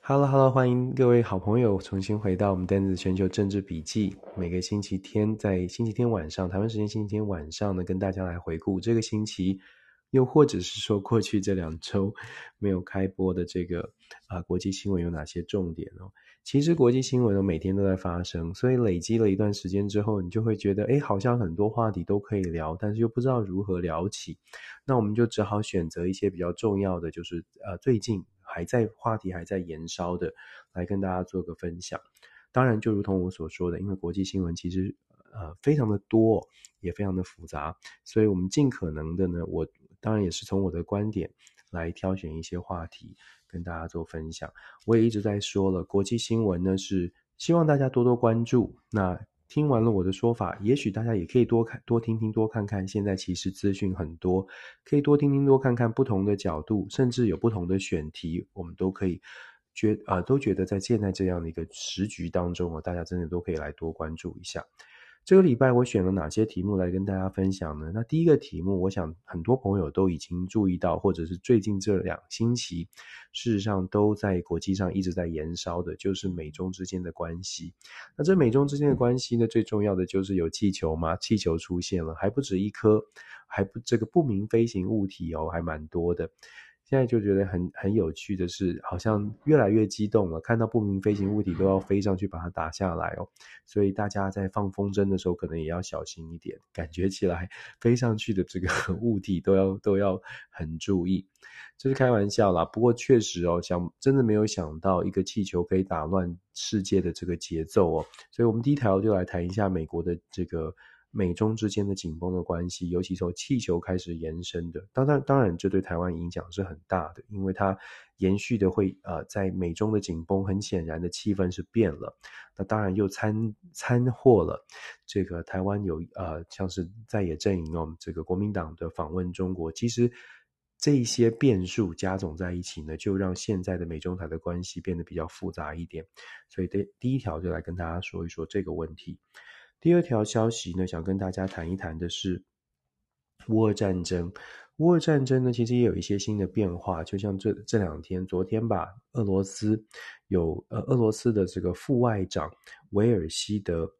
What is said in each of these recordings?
Hello，Hello，欢迎各位好朋友重新回到我们电子全球政治笔记。每个星期天在星期天晚上，台湾时间星期天晚上呢，跟大家来回顾这个星期，又或者是说过去这两周没有开播的这个啊、国际新闻有哪些重点哦。其实国际新闻呢每天都在发生，所以累积了一段时间之后，你就会觉得，哎，好像很多话题都可以聊，但是又不知道如何聊起。那我们就只好选择一些比较重要的，就是呃最近。还在话题还在延烧的，来跟大家做个分享。当然，就如同我所说的，因为国际新闻其实呃非常的多，也非常的复杂，所以我们尽可能的呢，我当然也是从我的观点来挑选一些话题跟大家做分享。我也一直在说了，国际新闻呢是希望大家多多关注。那听完了我的说法，也许大家也可以多看、多听听、多看看。现在其实资讯很多，可以多听听、多看看不同的角度，甚至有不同的选题，我们都可以觉啊、都觉得在现在这样的一个时局当中啊，大家真的都可以来多关注一下。这个礼拜我选了哪些题目来跟大家分享呢？那第一个题目，我想很多朋友都已经注意到，或者是最近这两星期，事实上都在国际上一直在燃烧的，就是美中之间的关系。那这美中之间的关系呢，最重要的就是有气球嘛，气球出现了，还不止一颗，还不这个不明飞行物体哦，还蛮多的。现在就觉得很很有趣的是，好像越来越激动了，看到不明飞行物体都要飞上去把它打下来哦，所以大家在放风筝的时候可能也要小心一点，感觉起来飞上去的这个 物体都要都要很注意，这是开玩笑啦。不过确实哦，想真的没有想到一个气球可以打乱世界的这个节奏哦，所以我们第一条就来谈一下美国的这个。美中之间的紧绷的关系，尤其从气球开始延伸的，当然，当然，这对台湾影响是很大的，因为它延续的会，呃，在美中的紧绷，很显然的气氛是变了，那当然又参参和了这个台湾有，呃，像是在野阵营哦，这个国民党的访问中国，其实这些变数加总在一起呢，就让现在的美中台的关系变得比较复杂一点，所以第第一条就来跟大家说一说这个问题。第二条消息呢，想跟大家谈一谈的是乌俄战争。乌俄战争呢，其实也有一些新的变化。就像这这两天，昨天吧，俄罗斯有呃，俄罗斯的这个副外长维尔西德，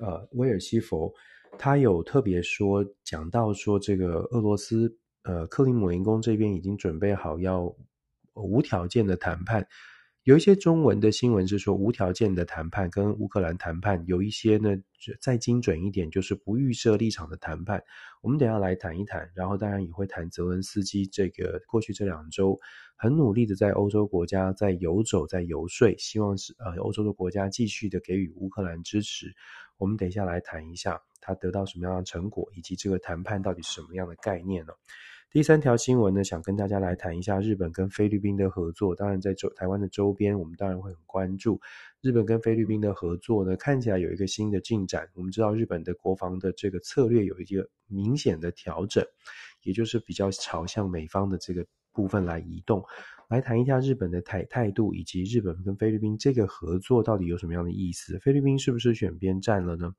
呃，维尔西佛，他有特别说讲到说，这个俄罗斯呃，克里姆林宫这边已经准备好要无条件的谈判。有一些中文的新闻是说无条件的谈判跟乌克兰谈判，有一些呢再精准一点就是不预设立场的谈判。我们等下来谈一谈，然后当然也会谈泽文斯基这个过去这两周很努力的在欧洲国家在游走在游说，希望是呃欧洲的国家继续的给予乌克兰支持。我们等一下来谈一下他得到什么样的成果，以及这个谈判到底是什么样的概念呢？第三条新闻呢，想跟大家来谈一下日本跟菲律宾的合作。当然，在周台湾的周边，我们当然会很关注日本跟菲律宾的合作呢。看起来有一个新的进展。我们知道日本的国防的这个策略有一个明显的调整，也就是比较朝向美方的这个部分来移动。来谈一下日本的态态度，以及日本跟菲律宾这个合作到底有什么样的意思？菲律宾是不是选边站了呢？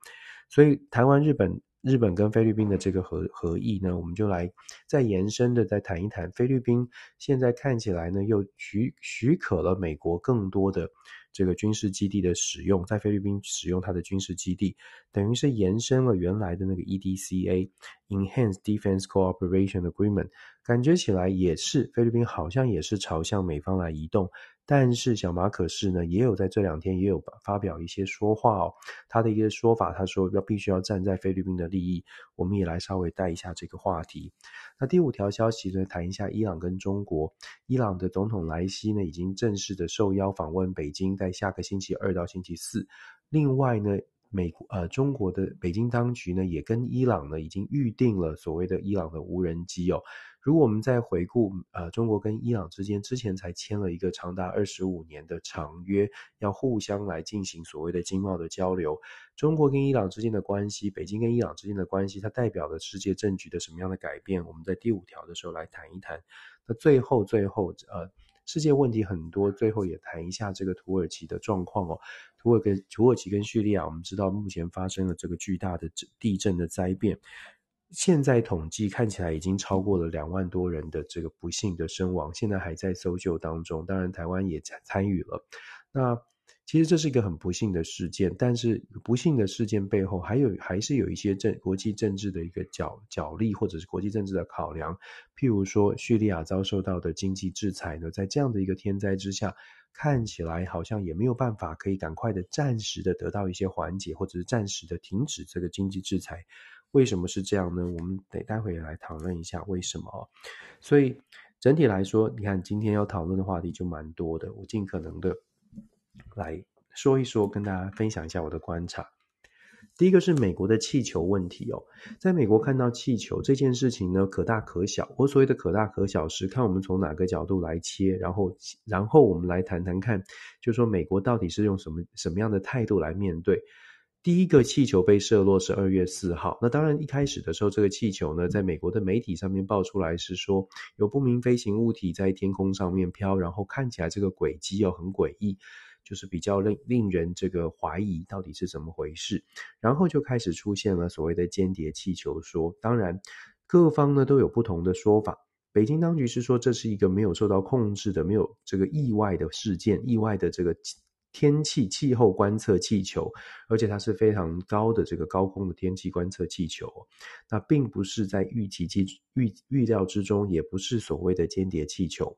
所以，台湾日本。日本跟菲律宾的这个合合议呢，我们就来再延伸的再谈一谈。菲律宾现在看起来呢，又许许可了美国更多的这个军事基地的使用，在菲律宾使用它的军事基地，等于是延伸了原来的那个 EDCA Enhance Defense Cooperation Agreement），感觉起来也是菲律宾好像也是朝向美方来移动。但是小马可是呢，也有在这两天也有发表一些说话哦。他的一个说法，他说要必须要站在菲律宾的利益。我们也来稍微带一下这个话题。那第五条消息呢，谈一下伊朗跟中国。伊朗的总统莱西呢，已经正式的受邀访问北京，在下个星期二到星期四。另外呢，美国呃中国的北京当局呢，也跟伊朗呢已经预定了所谓的伊朗的无人机哦。如果我们再回顾，呃，中国跟伊朗之间之前才签了一个长达二十五年的长约，要互相来进行所谓的经贸的交流。中国跟伊朗之间的关系，北京跟伊朗之间的关系，它代表了世界政局的什么样的改变？我们在第五条的时候来谈一谈。那最后，最后，呃，世界问题很多，最后也谈一下这个土耳其的状况哦。土耳跟、土耳其跟叙利亚，我们知道目前发生了这个巨大的地震的灾变。现在统计看起来已经超过了两万多人的这个不幸的身亡，现在还在搜救当中。当然，台湾也参参与了。那其实这是一个很不幸的事件，但是不幸的事件背后还有还是有一些政国际政治的一个角角力，或者是国际政治的考量。譬如说，叙利亚遭受到的经济制裁呢，在这样的一个天灾之下，看起来好像也没有办法可以赶快的暂时的得到一些缓解，或者是暂时的停止这个经济制裁。为什么是这样呢？我们得待会来讨论一下为什么。所以整体来说，你看今天要讨论的话题就蛮多的，我尽可能的来说一说，跟大家分享一下我的观察。第一个是美国的气球问题哦，在美国看到气球这件事情呢，可大可小。我所谓的可大可小是看我们从哪个角度来切，然后然后我们来谈谈看，就说美国到底是用什么什么样的态度来面对。第一个气球被射落是二月四号。那当然一开始的时候，这个气球呢，在美国的媒体上面爆出来是说有不明飞行物体在天空上面飘，然后看起来这个轨迹又很诡异，就是比较令令人这个怀疑到底是怎么回事。然后就开始出现了所谓的间谍气球说。当然各方呢都有不同的说法。北京当局是说这是一个没有受到控制的、没有这个意外的事件，意外的这个。天气气候观测气球，而且它是非常高的这个高空的天气观测气球，那并不是在预期之预预料之中，也不是所谓的间谍气球。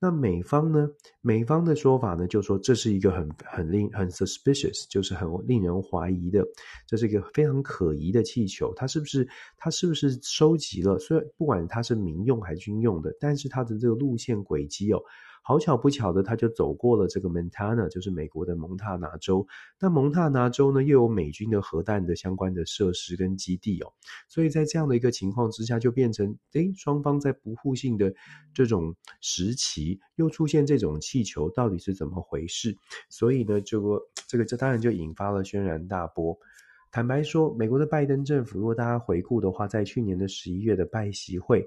那美方呢？美方的说法呢，就说这是一个很很令很 suspicious，就是很令人怀疑的，这是一个非常可疑的气球。它是不是它是不是收集了？虽然不管它是民用还是军用的，但是它的这个路线轨迹哦。好巧不巧的，他就走过了这个 Montana，就是美国的蒙塔拿州。那蒙塔拿州呢，又有美军的核弹的相关的设施跟基地哦，所以在这样的一个情况之下，就变成诶，双方在不互信的这种时期，又出现这种气球，到底是怎么回事？所以呢，这个这个这当然就引发了轩然大波。坦白说，美国的拜登政府，如果大家回顾的话，在去年的十一月的拜习会。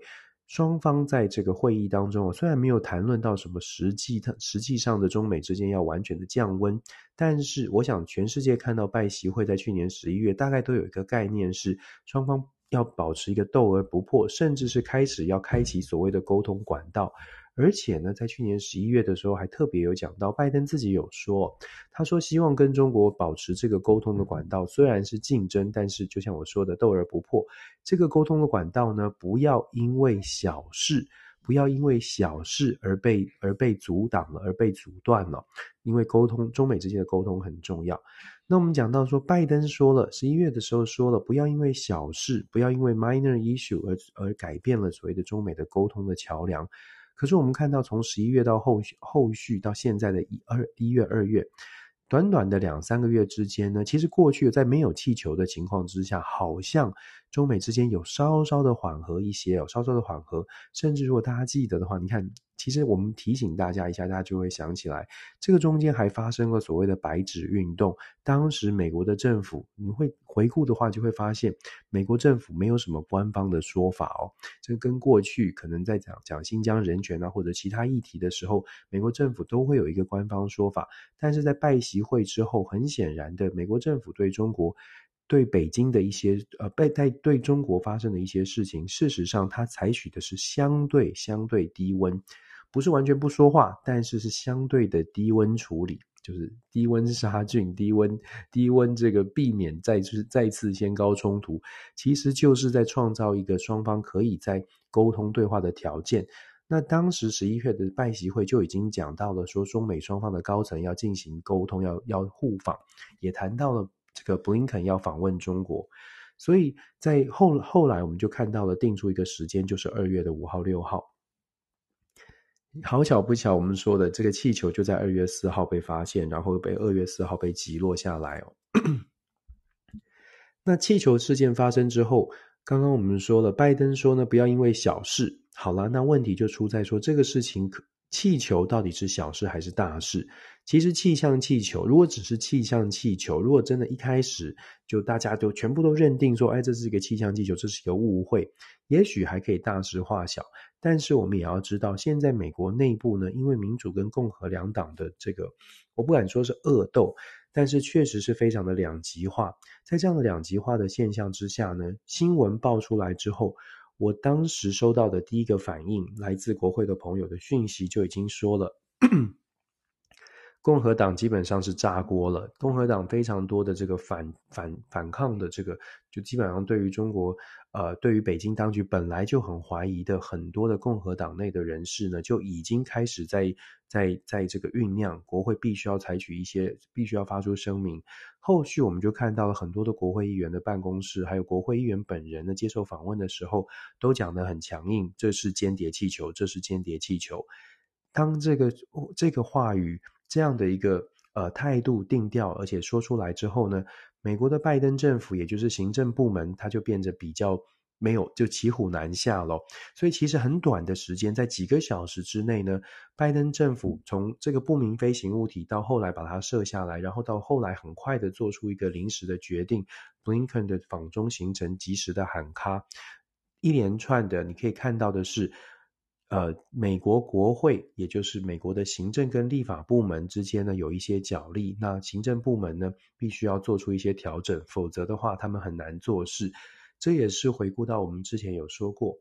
双方在这个会议当中，虽然没有谈论到什么实际，实际上的中美之间要完全的降温，但是我想全世界看到拜习会在去年十一月，大概都有一个概念是，双方要保持一个斗而不破，甚至是开始要开启所谓的沟通管道。而且呢，在去年十一月的时候，还特别有讲到，拜登自己有说，他说希望跟中国保持这个沟通的管道，虽然是竞争，但是就像我说的，斗而不破。这个沟通的管道呢，不要因为小事，不要因为小事而被而被阻挡了，而被阻断了。因为沟通，中美之间的沟通很重要。那我们讲到说，拜登说了，十一月的时候说了，不要因为小事，不要因为 minor issue 而而改变了所谓的中美的沟通的桥梁。可是我们看到，从十一月到后续后续到现在的一二一月二月，短短的两三个月之间呢，其实过去在没有气球的情况之下，好像中美之间有稍稍的缓和一些，有稍稍的缓和，甚至如果大家记得的话，你看。其实我们提醒大家一下，大家就会想起来，这个中间还发生了所谓的白纸运动。当时美国的政府，你会回顾的话，就会发现美国政府没有什么官方的说法哦。这跟过去可能在讲讲新疆人权啊或者其他议题的时候，美国政府都会有一个官方说法。但是在拜习会之后，很显然的，美国政府对中国。对北京的一些呃，被在对中国发生的一些事情，事实上，它采取的是相对相对低温，不是完全不说话，但是是相对的低温处理，就是低温杀菌、低温低温这个避免再次再次先高冲突，其实就是在创造一个双方可以在沟通对话的条件。那当时十一月的拜习会就已经讲到了，说中美双方的高层要进行沟通，要要互访，也谈到了。这个布林肯要访问中国，所以在后后来我们就看到了定出一个时间，就是二月的五号、六号。好巧不巧，我们说的这个气球就在二月四号被发现，然后被二月四号被击落下来哦。那气球事件发生之后，刚刚我们说了，拜登说呢，不要因为小事。好了，那问题就出在说这个事情可。气球到底是小事还是大事？其实气象气球，如果只是气象气球，如果真的一开始就大家都全部都认定说，哎，这是一个气象气球，这是一个误会，也许还可以大事化小。但是我们也要知道，现在美国内部呢，因为民主跟共和两党的这个，我不敢说是恶斗，但是确实是非常的两极化。在这样的两极化的现象之下呢，新闻爆出来之后，我当时收到的第一个反应，来自国会的朋友的讯息就已经说了。共和党基本上是炸锅了，共和党非常多的这个反反反抗的这个，就基本上对于中国，呃，对于北京当局本来就很怀疑的很多的共和党内的人士呢，就已经开始在在在这个酝酿，国会必须要采取一些，必须要发出声明。后续我们就看到了很多的国会议员的办公室，还有国会议员本人呢，接受访问的时候，都讲得很强硬，这是间谍气球，这是间谍气球。当这个这个话语。这样的一个呃态度定调，而且说出来之后呢，美国的拜登政府，也就是行政部门，它就变得比较没有就骑虎难下了。所以其实很短的时间，在几个小时之内呢，拜登政府从这个不明飞行物体到后来把它射下来，然后到后来很快的做出一个临时的决定，布林肯的访中行程及时的喊卡，一连串的你可以看到的是。呃，美国国会，也就是美国的行政跟立法部门之间呢，有一些角力。那行政部门呢，必须要做出一些调整，否则的话，他们很难做事。这也是回顾到我们之前有说过，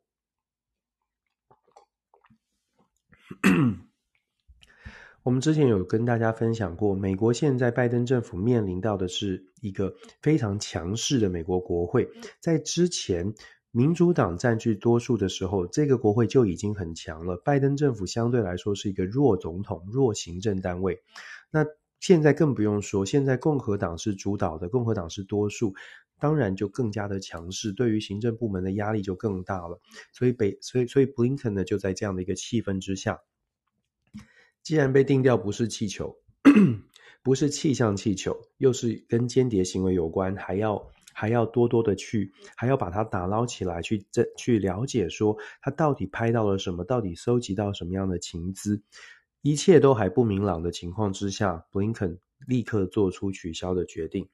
我们之前有跟大家分享过，美国现在拜登政府面临到的是一个非常强势的美国国会，在之前。民主党占据多数的时候，这个国会就已经很强了。拜登政府相对来说是一个弱总统、弱行政单位。那现在更不用说，现在共和党是主导的，共和党是多数，当然就更加的强势，对于行政部门的压力就更大了。所以北，所以所以布林肯呢，就在这样的一个气氛之下，既然被定调不是气球，不是气象气球，又是跟间谍行为有关，还要。还要多多的去，还要把它打捞起来，去这去了解说他到底拍到了什么，到底搜集到什么样的情资，一切都还不明朗的情况之下，布林肯立刻做出取消的决定。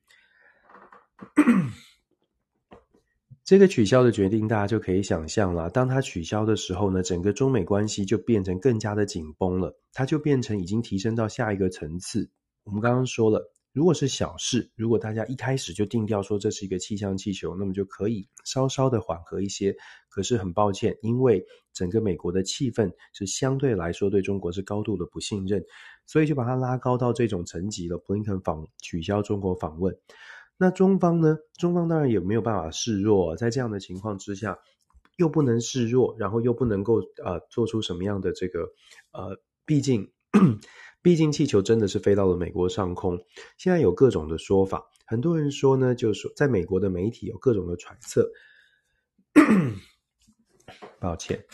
这个取消的决定，大家就可以想象了。当他取消的时候呢，整个中美关系就变成更加的紧绷了，它就变成已经提升到下一个层次。我们刚刚说了。如果是小事，如果大家一开始就定调说这是一个气象气球，那么就可以稍稍的缓和一些。可是很抱歉，因为整个美国的气氛是相对来说对中国是高度的不信任，所以就把它拉高到这种层级了。布林肯访取消中国访问，那中方呢？中方当然也没有办法示弱，在这样的情况之下，又不能示弱，然后又不能够呃做出什么样的这个呃，毕竟。毕竟气球真的是飞到了美国上空，现在有各种的说法，很多人说呢，就是说在美国的媒体有各种的揣测。抱歉，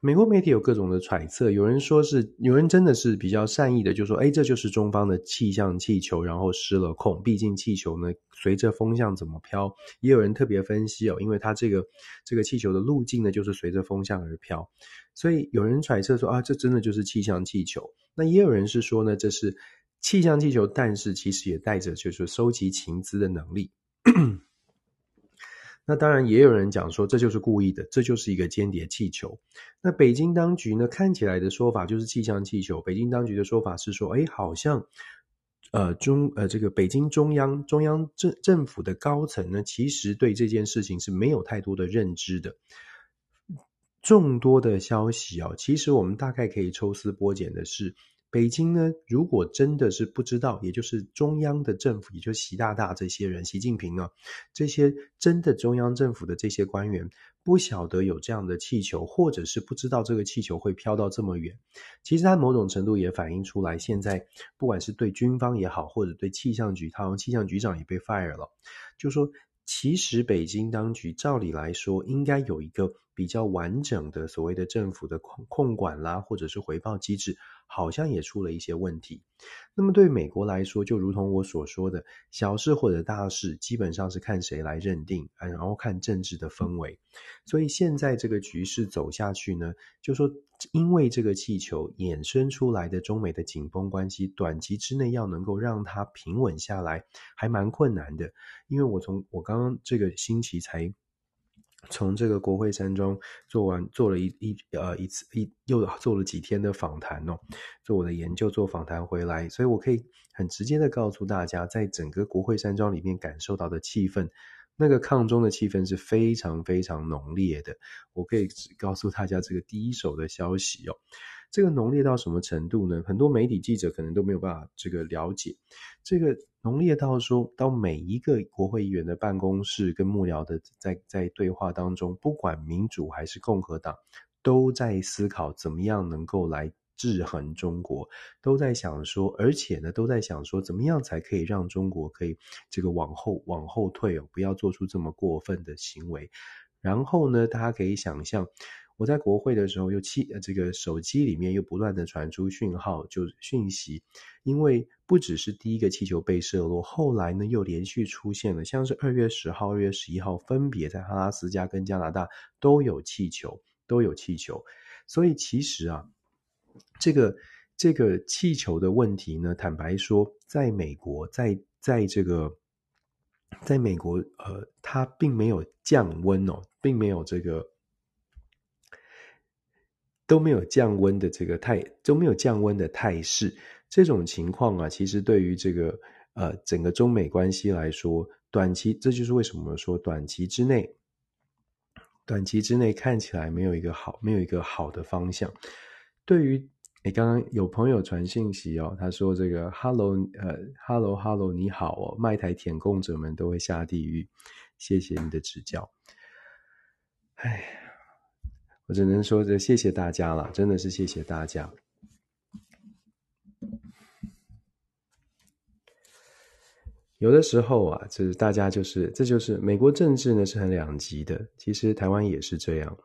美国媒体有各种的揣测，有人说是，有人真的是比较善意的，就说，哎，这就是中方的气象气球，然后失了控。毕竟气球呢，随着风向怎么飘，也有人特别分析哦，因为它这个这个气球的路径呢，就是随着风向而飘。所以有人揣测说啊，这真的就是气象气球。那也有人是说呢，这是气象气球，但是其实也带着就是收集情资的能力。那当然也有人讲说，这就是故意的，这就是一个间谍气球。那北京当局呢，看起来的说法就是气象气球。北京当局的说法是说，哎，好像呃中呃这个北京中央中央政政府的高层呢，其实对这件事情是没有太多的认知的。众多的消息哦，其实我们大概可以抽丝剥茧的是，北京呢，如果真的是不知道，也就是中央的政府，也就是习大大这些人，习近平啊，这些真的中央政府的这些官员，不晓得有这样的气球，或者是不知道这个气球会飘到这么远。其实它某种程度也反映出来，现在不管是对军方也好，或者对气象局，他好像气象局长也被 fire 了，就说其实北京当局照理来说应该有一个。比较完整的所谓的政府的控控管啦，或者是回报机制，好像也出了一些问题。那么对美国来说，就如同我所说的，小事或者大事，基本上是看谁来认定，然后看政治的氛围。所以现在这个局势走下去呢，就说因为这个气球衍生出来的中美的紧绷关系，短期之内要能够让它平稳下来，还蛮困难的。因为我从我刚刚这个星期才。从这个国会山庄做完做了一一呃一次一又做了几天的访谈哦，做我的研究做访谈回来，所以我可以很直接的告诉大家，在整个国会山庄里面感受到的气氛，那个抗中的气氛是非常非常浓烈的。我可以只告诉大家这个第一手的消息哦，这个浓烈到什么程度呢？很多媒体记者可能都没有办法这个了解这个。浓烈到说，到每一个国会议员的办公室跟幕僚的在在对话当中，不管民主还是共和党，都在思考怎么样能够来制衡中国，都在想说，而且呢，都在想说，怎么样才可以让中国可以这个往后往后退哦，不要做出这么过分的行为。然后呢，大家可以想象。我在国会的时候，又气呃这个手机里面又不断的传出讯号，就讯息，因为不只是第一个气球被射落，后来呢又连续出现了，像是二月十号、二月十一号，分别在阿拉斯加跟加拿大都有气球，都有气球。所以其实啊，这个这个气球的问题呢，坦白说，在美国，在在这个，在美国，呃，它并没有降温哦，并没有这个。都没有降温的这个态，都没有降温的态势。这种情况啊，其实对于这个呃整个中美关系来说，短期这就是为什么说短期之内，短期之内看起来没有一个好，没有一个好的方向。对于你刚刚有朋友传信息哦，他说这个 “hello” 呃 “hello hello” 你好哦，卖台舔供者们都会下地狱。谢谢你的指教。哎。我只能说，这谢谢大家了，真的是谢谢大家。有的时候啊，就是大家就是，这就是美国政治呢是很两极的。其实台湾也是这样，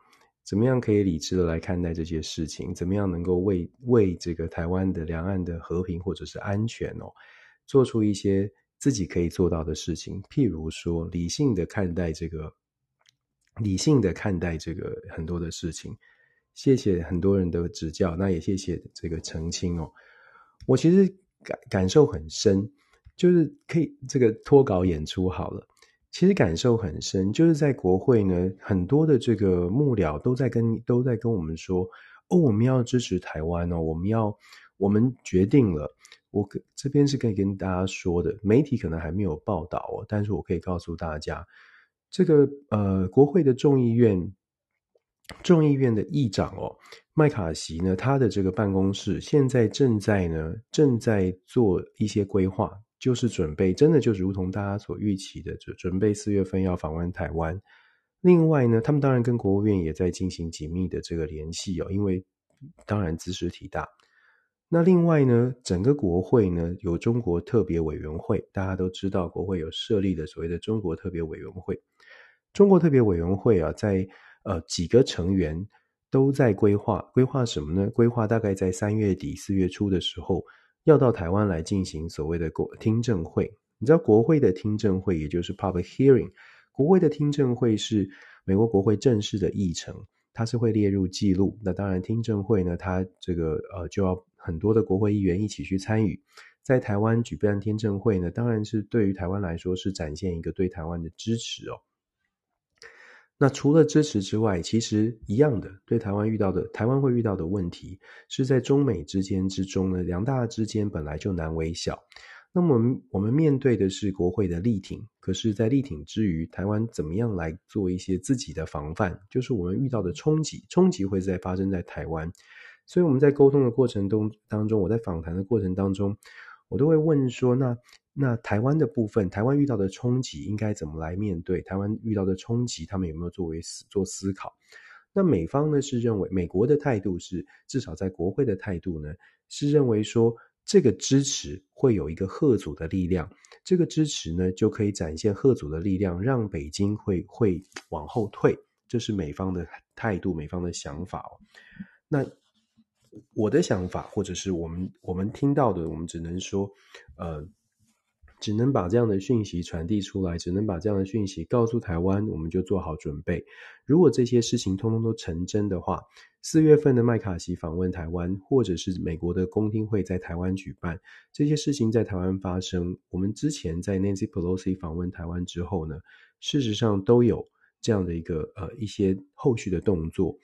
怎么样可以理智的来看待这些事情？怎么样能够为为这个台湾的两岸的和平或者是安全哦，做出一些自己可以做到的事情？譬如说，理性的看待这个。理性的看待这个很多的事情，谢谢很多人的指教，那也谢谢这个澄清哦。我其实感感受很深，就是可以这个脱稿演出好了。其实感受很深，就是在国会呢，很多的这个幕僚都在跟都在跟我们说，哦，我们要支持台湾哦，我们要我们决定了。我这边是可以跟大家说的，媒体可能还没有报道哦，但是我可以告诉大家。这个呃，国会的众议院众议院的议长哦，麦卡锡呢，他的这个办公室现在正在呢，正在做一些规划，就是准备，真的就是如同大家所预期的，就准备四月份要访问台湾。另外呢，他们当然跟国务院也在进行紧密的这个联系哦，因为当然兹事体大。那另外呢，整个国会呢，有中国特别委员会，大家都知道，国会有设立的所谓的中国特别委员会。中国特别委员会啊，在呃几个成员都在规划，规划什么呢？规划大概在三月底四月初的时候，要到台湾来进行所谓的国听证会。你知道国会的听证会，也就是 public hearing，国会的听证会是美国国会正式的议程，它是会列入记录。那当然，听证会呢，它这个呃就要很多的国会议员一起去参与。在台湾举办听证会呢，当然是对于台湾来说是展现一个对台湾的支持哦。那除了支持之外，其实一样的，对台湾遇到的台湾会遇到的问题，是在中美之间之中呢，两大之间本来就难为小。那么我们面对的是国会的力挺，可是，在力挺之余，台湾怎么样来做一些自己的防范？就是我们遇到的冲击，冲击会在发生在台湾。所以我们在沟通的过程中当中，我在访谈的过程当中，我都会问说，那。那台湾的部分，台湾遇到的冲击应该怎么来面对？台湾遇到的冲击，他们有没有作为思做思考？那美方呢是认为，美国的态度是，至少在国会的态度呢是认为说，这个支持会有一个贺阻的力量，这个支持呢就可以展现贺阻的力量，让北京会会往后退，这是美方的态度，美方的想法哦。那我的想法，或者是我们我们听到的，我们只能说，呃。只能把这样的讯息传递出来，只能把这样的讯息告诉台湾，我们就做好准备。如果这些事情通通都成真的话，四月份的麦卡锡访问台湾，或者是美国的公听会在台湾举办，这些事情在台湾发生，我们之前在 Nancy Pelosi 访问台湾之后呢，事实上都有这样的一个呃一些后续的动作。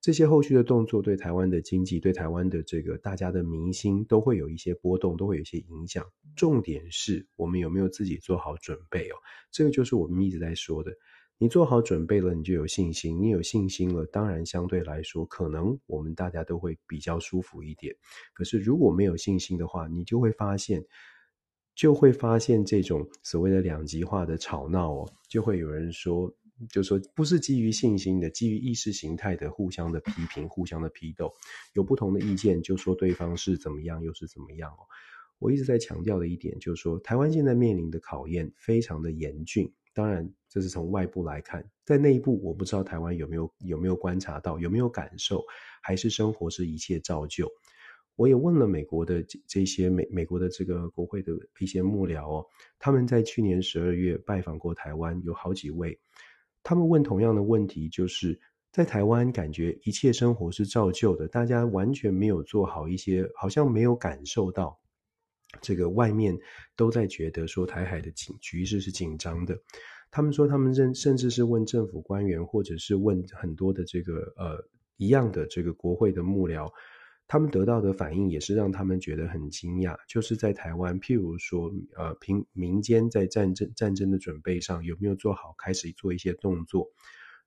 这些后续的动作对台湾的经济、对台湾的这个大家的民心都会有一些波动，都会有一些影响。重点是我们有没有自己做好准备哦？这个就是我们一直在说的。你做好准备了，你就有信心。你有信心了，当然相对来说，可能我们大家都会比较舒服一点。可是如果没有信心的话，你就会发现，就会发现这种所谓的两极化的吵闹哦，就会有人说。就说不是基于信心的，基于意识形态的互相的批评、互相的批斗，有不同的意见就说对方是怎么样，又是怎么样哦。我一直在强调的一点就是说，台湾现在面临的考验非常的严峻。当然，这是从外部来看，在内部我不知道台湾有没有有没有观察到，有没有感受，还是生活是一切照旧。我也问了美国的这些美美国的这个国会的一些幕僚哦，他们在去年十二月拜访过台湾，有好几位。他们问同样的问题，就是在台湾感觉一切生活是照旧的，大家完全没有做好一些，好像没有感受到这个外面都在觉得说台海的紧局势是紧张的。他们说，他们甚甚至是问政府官员，或者是问很多的这个呃一样的这个国会的幕僚。他们得到的反应也是让他们觉得很惊讶，就是在台湾，譬如说，呃，平民间在战争战争的准备上有没有做好，开始做一些动作？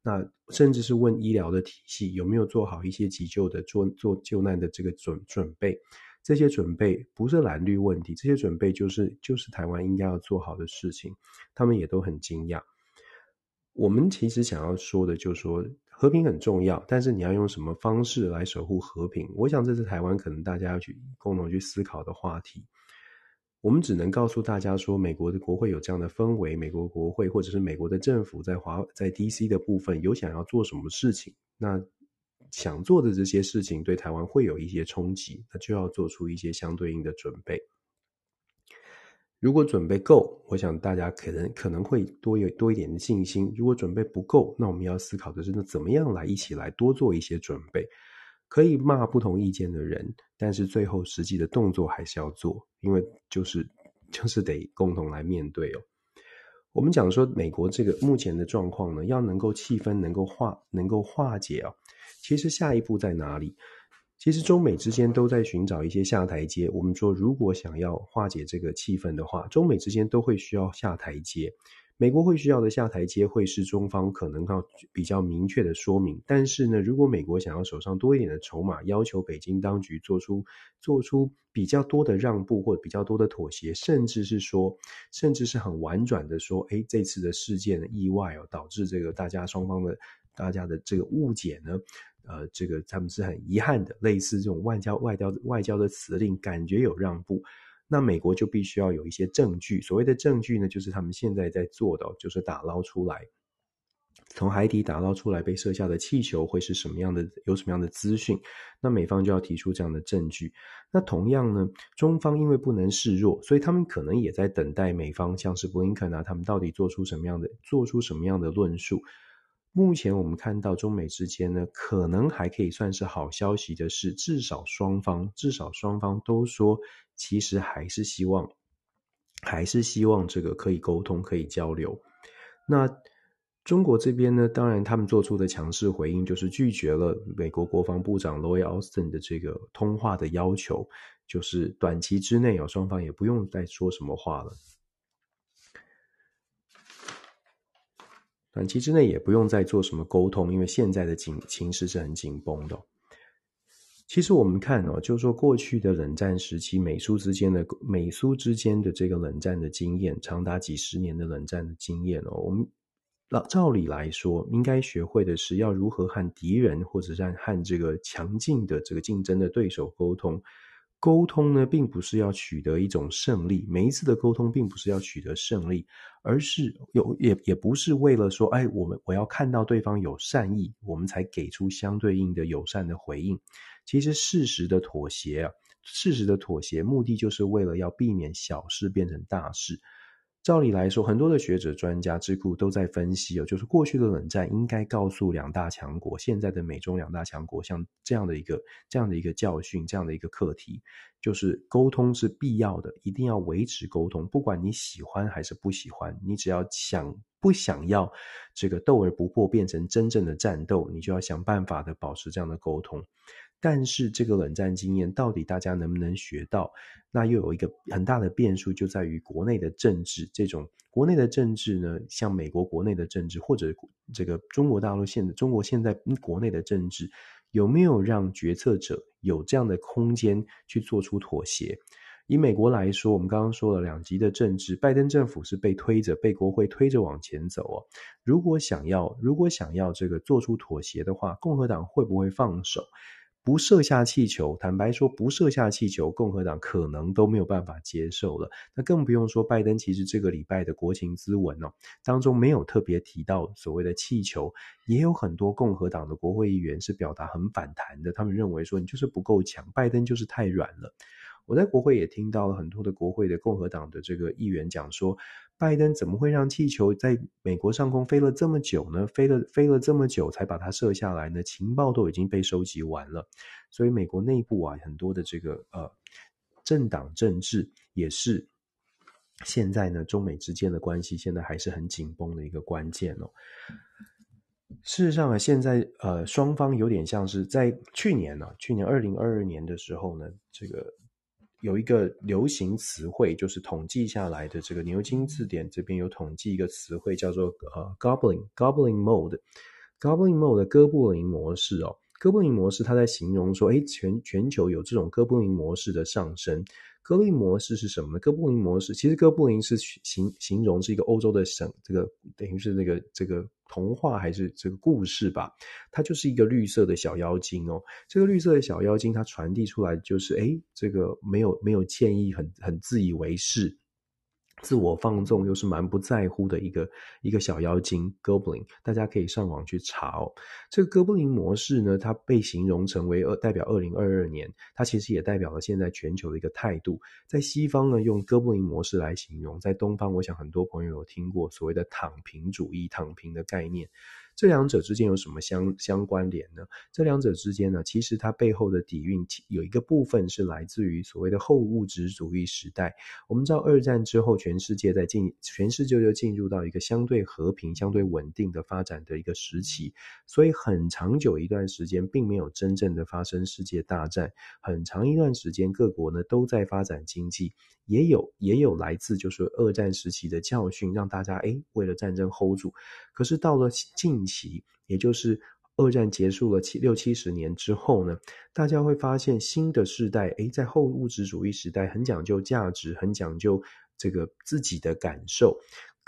那甚至是问医疗的体系有没有做好一些急救的做做救难的这个准准备？这些准备不是蓝绿问题，这些准备就是就是台湾应该要做好的事情，他们也都很惊讶。我们其实想要说的，就是说。和平很重要，但是你要用什么方式来守护和平？我想这是台湾可能大家要去共同去思考的话题。我们只能告诉大家说，美国的国会有这样的氛围，美国国会或者是美国的政府在华在 DC 的部分有想要做什么事情，那想做的这些事情对台湾会有一些冲击，那就要做出一些相对应的准备。如果准备够，我想大家可能可能会多有多一点的信心。如果准备不够，那我们要思考的是，那怎么样来一起来多做一些准备？可以骂不同意见的人，但是最后实际的动作还是要做，因为就是就是得共同来面对哦。我们讲说美国这个目前的状况呢，要能够气氛能够化能够化解哦，其实下一步在哪里？其实中美之间都在寻找一些下台阶。我们说，如果想要化解这个气氛的话，中美之间都会需要下台阶。美国会需要的下台阶，会是中方可能要比较明确的说明。但是呢，如果美国想要手上多一点的筹码，要求北京当局做出做出比较多的让步或者比较多的妥协，甚至是说，甚至是很婉转的说，诶，这次的事件的意外哦，导致这个大家双方的大家的这个误解呢。呃，这个他们是很遗憾的，类似这种外交、外交、外交的辞令，感觉有让步，那美国就必须要有一些证据。所谓的证据呢，就是他们现在在做的，就是打捞出来，从海底打捞出来被射下的气球会是什么样的，有什么样的资讯，那美方就要提出这样的证据。那同样呢，中方因为不能示弱，所以他们可能也在等待美方，像是布林肯啊，他们到底做出什么样的，做出什么样的论述。目前我们看到中美之间呢，可能还可以算是好消息的是，至少双方至少双方都说，其实还是希望，还是希望这个可以沟通，可以交流。那中国这边呢，当然他们做出的强势回应就是拒绝了美国国防部长 Lloyd Austin 的这个通话的要求，就是短期之内哦，双方也不用再说什么话了。短期之内也不用再做什么沟通，因为现在的情情势是很紧绷的。其实我们看哦，就是说过去的冷战时期，美苏之间的美苏之间的这个冷战的经验，长达几十年的冷战的经验哦，我们照理来说，应该学会的是要如何和敌人或者是和这个强劲的这个竞争的对手沟通。沟通呢，并不是要取得一种胜利，每一次的沟通并不是要取得胜利，而是有也也不是为了说，哎，我们我要看到对方有善意，我们才给出相对应的友善的回应。其实适时的妥协啊，适时的妥协，目的就是为了要避免小事变成大事。照理来说，很多的学者、专家、智库都在分析哦，就是过去的冷战应该告诉两大强国，现在的美中两大强国，像这样的一个这样的一个教训，这样的一个课题，就是沟通是必要的，一定要维持沟通，不管你喜欢还是不喜欢，你只要想不想要这个斗而不破变成真正的战斗，你就要想办法的保持这样的沟通。但是这个冷战经验到底大家能不能学到？那又有一个很大的变数，就在于国内的政治。这种国内的政治呢，像美国国内的政治，或者这个中国大陆现在中国现在国内的政治，有没有让决策者有这样的空间去做出妥协？以美国来说，我们刚刚说了两极的政治，拜登政府是被推着，被国会推着往前走哦。如果想要，如果想要这个做出妥协的话，共和党会不会放手？不设下气球，坦白说，不设下气球，共和党可能都没有办法接受了。那更不用说拜登，其实这个礼拜的国情咨文哦，当中没有特别提到所谓的气球，也有很多共和党的国会议员是表达很反弹的，他们认为说你就是不够强，拜登就是太软了。我在国会也听到了很多的国会的共和党的这个议员讲说，拜登怎么会让气球在美国上空飞了这么久呢？飞了飞了这么久才把它射下来呢？情报都已经被收集完了，所以美国内部啊，很多的这个呃政党政治也是现在呢，中美之间的关系现在还是很紧绷的一个关键哦。事实上啊，现在呃双方有点像是在去年呢、去年二零二二年的时候呢，这个。有一个流行词汇，就是统计下来的这个牛津字典这边有统计一个词汇，叫做呃 Gobbling Gobbling mode Gobbling mode 的哥布林模式哦，哥布林模式，它在形容说，诶，全全球有这种哥布林模式的上升。哥布林模式是什么呢？哥布林模式其实哥布林是形形容是一个欧洲的省，这个等于是那个这个童话还是这个故事吧？它就是一个绿色的小妖精哦。这个绿色的小妖精，它传递出来就是，哎，这个没有没有歉意，很很自以为是。自我放纵又是蛮不在乎的一个一个小妖精哥布林大家可以上网去查哦。这个哥布林模式呢，它被形容成为二代表二零二二年，它其实也代表了现在全球的一个态度。在西方呢，用哥布林模式来形容；在东方，我想很多朋友有听过所谓的躺平主义、躺平的概念。这两者之间有什么相相关联呢？这两者之间呢，其实它背后的底蕴有一个部分是来自于所谓的后物质主义时代。我们知道二战之后，全世界在进，全世界就进入到一个相对和平、相对稳定的发展的一个时期，所以很长久一段时间并没有真正的发生世界大战，很长一段时间各国呢都在发展经济。也有也有来自就是二战时期的教训，让大家诶为了战争 hold 住。可是到了近期，也就是二战结束了七六七十年之后呢，大家会发现新的世代诶在后物质主义时代很讲究价值，很讲究这个自己的感受。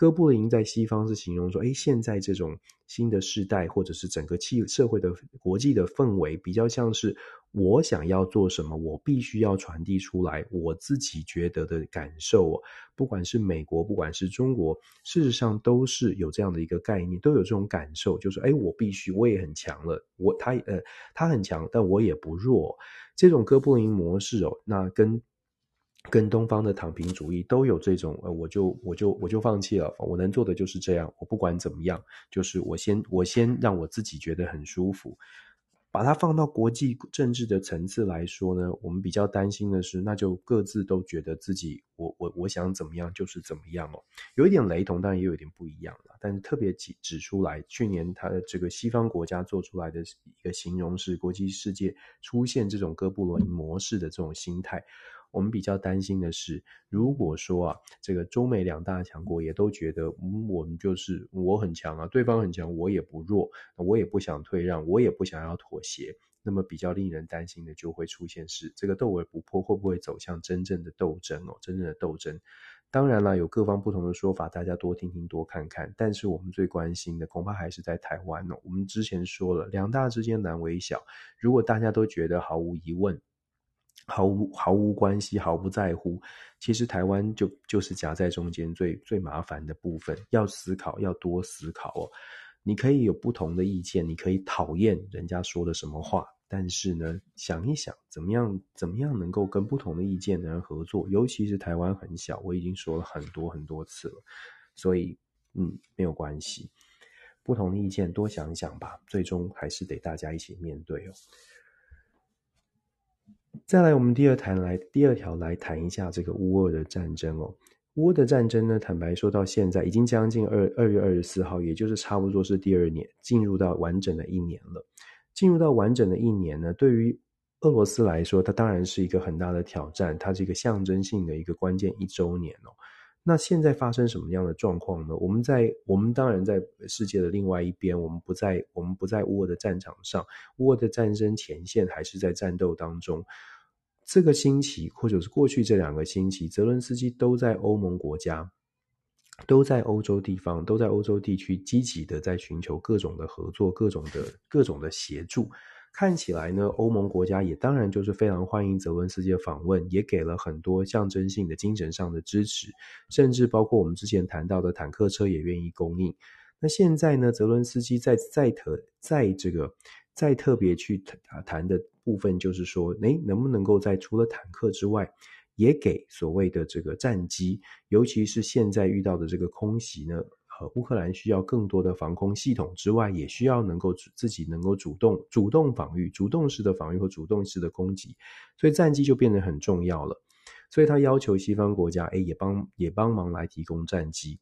哥布林在西方是形容说，诶现在这种新的世代或者是整个气社会的国际的氛围，比较像是。我想要做什么，我必须要传递出来我自己觉得的感受。不管是美国，不管是中国，事实上都是有这样的一个概念，都有这种感受，就是哎，我必须，我也很强了，我他呃他很强，但我也不弱。这种哥布林模式哦，那跟跟东方的躺平主义都有这种呃，我就我就我就放弃了，我能做的就是这样，我不管怎么样，就是我先我先让我自己觉得很舒服。把它放到国际政治的层次来说呢，我们比较担心的是，那就各自都觉得自己我我我想怎么样就是怎么样哦，有一点雷同，但也有一点不一样了。但是特别指指出来，去年他的这个西方国家做出来的一个形容是，国际世界出现这种哥布林模式的这种心态。我们比较担心的是，如果说啊，这个中美两大强国也都觉得，嗯，我们就是我很强啊，对方很强，我也不弱，我也不想退让，我也不想要妥协，那么比较令人担心的就会出现是，这个斗而不破会不会走向真正的斗争哦？真正的斗争，当然了，有各方不同的说法，大家多听听多看看。但是我们最关心的恐怕还是在台湾哦。我们之前说了，两大之间难为小，如果大家都觉得毫无疑问。毫无毫无关系，毫不在乎。其实台湾就就是夹在中间最最麻烦的部分，要思考，要多思考哦。你可以有不同的意见，你可以讨厌人家说的什么话。但是呢，想一想怎么样，怎么样能够跟不同的意见的人合作，尤其是台湾很小，我已经说了很多很多次了，所以嗯，没有关系，不同的意见多想一想吧，最终还是得大家一起面对哦。再来，我们第二谈来第二条来谈一下这个乌俄的战争哦。乌俄的战争呢，坦白说到现在已经将近二二月二十四号，也就是差不多是第二年，进入到完整的一年了。进入到完整的一年呢，对于俄罗斯来说，它当然是一个很大的挑战，它是一个象征性的一个关键一周年哦。那现在发生什么样的状况呢？我们在我们当然在世界的另外一边，我们不在我们不在乌俄的战场上，乌俄的战争前线还是在战斗当中。这个星期，或者是过去这两个星期，泽伦斯基都在欧盟国家，都在欧洲地方，都在欧洲地区积极的在寻求各种的合作，各种的各种的协助。看起来呢，欧盟国家也当然就是非常欢迎泽伦斯基的访问，也给了很多象征性的精神上的支持，甚至包括我们之前谈到的坦克车也愿意供应。那现在呢，泽伦斯基在在特在这个。再特别去谈谈的部分，就是说，诶，能不能够在除了坦克之外，也给所谓的这个战机，尤其是现在遇到的这个空袭呢？乌克兰需要更多的防空系统之外，也需要能够自己能够主动主动防御、主动式的防御和主动式的攻击，所以战机就变得很重要了。所以他要求西方国家，诶，也帮也帮忙来提供战机。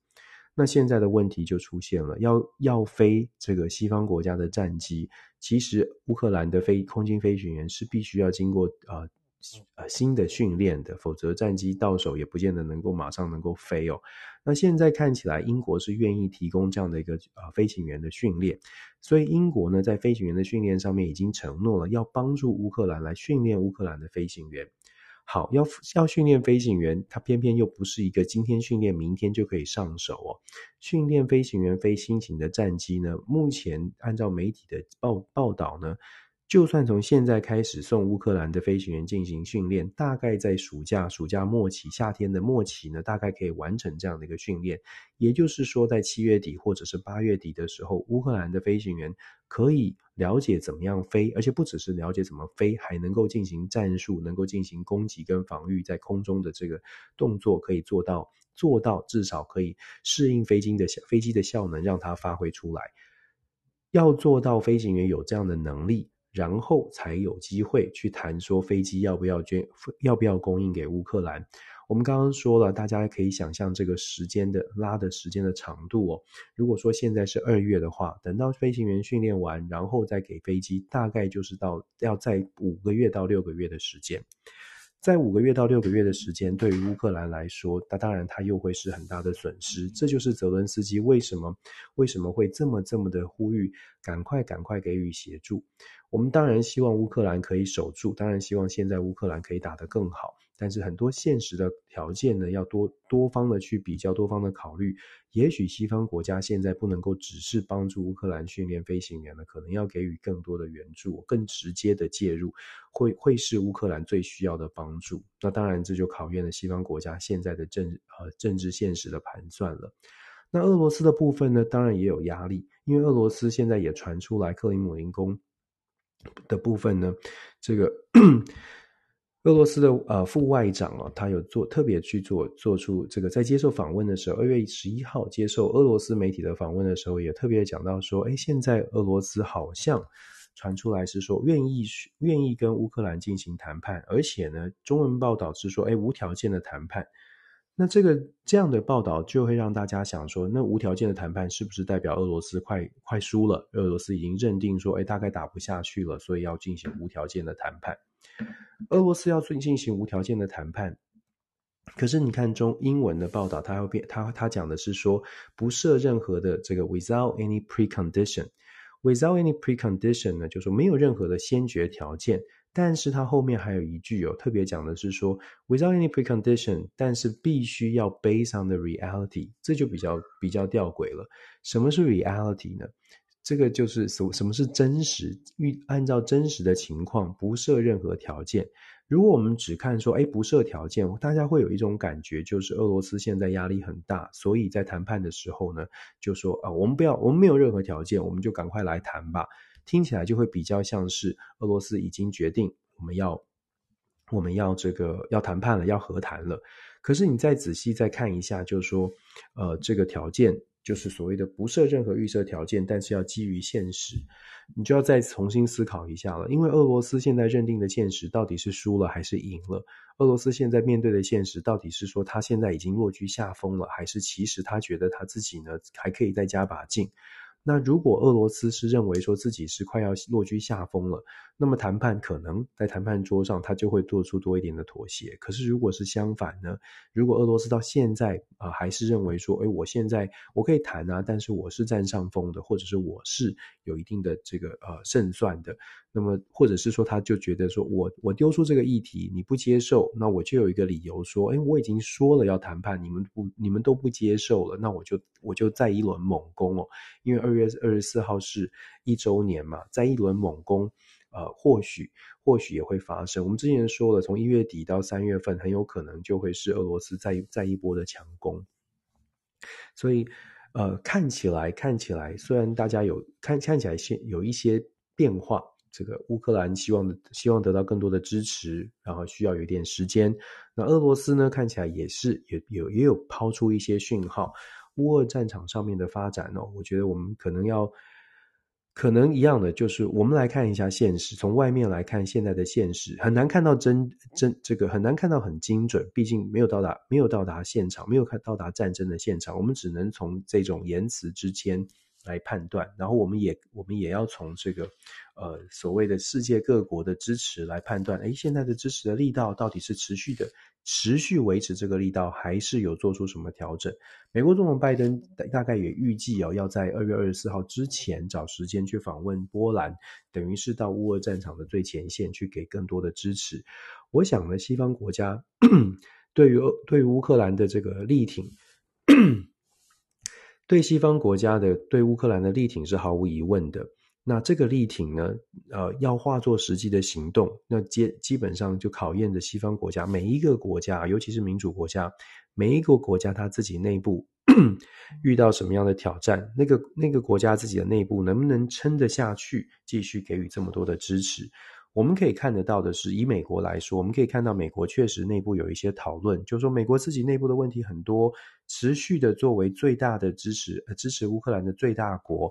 那现在的问题就出现了，要要飞这个西方国家的战机，其实乌克兰的飞空军飞行员是必须要经过呃呃新的训练的，否则战机到手也不见得能够马上能够飞哦。那现在看起来，英国是愿意提供这样的一个呃飞行员的训练，所以英国呢在飞行员的训练上面已经承诺了要帮助乌克兰来训练乌克兰的飞行员。好，要要训练飞行员，他偏偏又不是一个今天训练，明天就可以上手哦。训练飞行员飞新型的战机呢，目前按照媒体的报报道呢。就算从现在开始送乌克兰的飞行员进行训练，大概在暑假、暑假末期、夏天的末期呢，大概可以完成这样的一个训练。也就是说，在七月底或者是八月底的时候，乌克兰的飞行员可以了解怎么样飞，而且不只是了解怎么飞，还能够进行战术，能够进行攻击跟防御，在空中的这个动作可以做到做到，至少可以适应飞机的效飞机的效能，让它发挥出来。要做到飞行员有这样的能力。然后才有机会去谈说飞机要不要捐，要不要供应给乌克兰。我们刚刚说了，大家可以想象这个时间的拉的时间的长度哦。如果说现在是二月的话，等到飞行员训练完，然后再给飞机，大概就是到要在五个月到六个月的时间。在五个月到六个月的时间，对于乌克兰来说，那当然它又会是很大的损失。这就是泽伦斯基为什么为什么会这么这么的呼吁，赶快赶快给予协助。我们当然希望乌克兰可以守住，当然希望现在乌克兰可以打得更好。但是很多现实的条件呢，要多多方的去比较，多方的考虑。也许西方国家现在不能够只是帮助乌克兰训练飞行员了，可能要给予更多的援助，更直接的介入，会会是乌克兰最需要的帮助。那当然这就考验了西方国家现在的政呃政治现实的盘算了。那俄罗斯的部分呢，当然也有压力，因为俄罗斯现在也传出来克里姆林宫的部分呢，这个。俄罗斯的呃副外长哦，他有做特别去做做出这个，在接受访问的时候，二月十一号接受俄罗斯媒体的访问的时候，也特别讲到说，哎，现在俄罗斯好像传出来是说愿意愿意跟乌克兰进行谈判，而且呢，中文报道是说，哎，无条件的谈判。那这个这样的报道就会让大家想说，那无条件的谈判是不是代表俄罗斯快快输了？俄罗斯已经认定说，哎，大概打不下去了，所以要进行无条件的谈判。俄罗斯要进进行无条件的谈判，可是你看中英文的报道，他会变，他他讲的是说不设任何的这个 without any precondition，without any precondition 呢，就是说没有任何的先决条件，但是它后面还有一句有特别讲的是说 without any precondition，但是必须要 based on the reality，这就比较比较吊诡了。什么是 reality 呢？这个就是什什么是真实？按照真实的情况，不设任何条件。如果我们只看说，哎，不设条件，大家会有一种感觉，就是俄罗斯现在压力很大，所以在谈判的时候呢，就说啊，我们不要，我们没有任何条件，我们就赶快来谈吧。听起来就会比较像是俄罗斯已经决定我们要我们要这个要谈判了，要和谈了。可是你再仔细再看一下，就是说，呃，这个条件。就是所谓的不设任何预设条件，但是要基于现实，你就要再重新思考一下了。因为俄罗斯现在认定的现实到底是输了还是赢了？俄罗斯现在面对的现实到底是说他现在已经落居下风了，还是其实他觉得他自己呢还可以再加把劲？那如果俄罗斯是认为说自己是快要落居下风了，那么谈判可能在谈判桌上他就会做出多一点的妥协。可是如果是相反呢？如果俄罗斯到现在啊、呃、还是认为说，哎，我现在我可以谈啊，但是我是占上风的，或者是我是有一定的这个呃胜算的。那么，或者是说，他就觉得说我我丢出这个议题，你不接受，那我就有一个理由说，哎，我已经说了要谈判，你们不，你们都不接受了，那我就我就再一轮猛攻哦，因为二二月二十四号是一周年嘛，在一轮猛攻，呃，或许或许也会发生。我们之前说了，从一月底到三月份，很有可能就会是俄罗斯再再一波的强攻，所以呃，看起来看起来，虽然大家有看看起来现有一些变化。这个乌克兰希望希望得到更多的支持，然后需要有一点时间。那俄罗斯呢，看起来也是也有也有抛出一些讯号。乌俄战场上面的发展哦，我觉得我们可能要可能一样的，就是我们来看一下现实。从外面来看，现在的现实很难看到真真这个很难看到很精准，毕竟没有到达没有到达现场，没有看到达战争的现场，我们只能从这种言辞之间。来判断，然后我们也我们也要从这个，呃，所谓的世界各国的支持来判断，诶，现在的支持的力道到底是持续的，持续维持这个力道，还是有做出什么调整？美国总统拜登大概也预计哦，要在二月二十四号之前找时间去访问波兰，等于是到乌俄战场的最前线去给更多的支持。我想呢，西方国家 对于对于乌克兰的这个力挺。对西方国家的对乌克兰的力挺是毫无疑问的。那这个力挺呢，呃，要化作实际的行动，那基基本上就考验着西方国家每一个国家，尤其是民主国家，每一个国家他自己内部 遇到什么样的挑战，那个那个国家自己的内部能不能撑得下去，继续给予这么多的支持。我们可以看得到的是，以美国来说，我们可以看到美国确实内部有一些讨论，就是说美国自己内部的问题很多，持续的作为最大的支持，呃，支持乌克兰的最大国。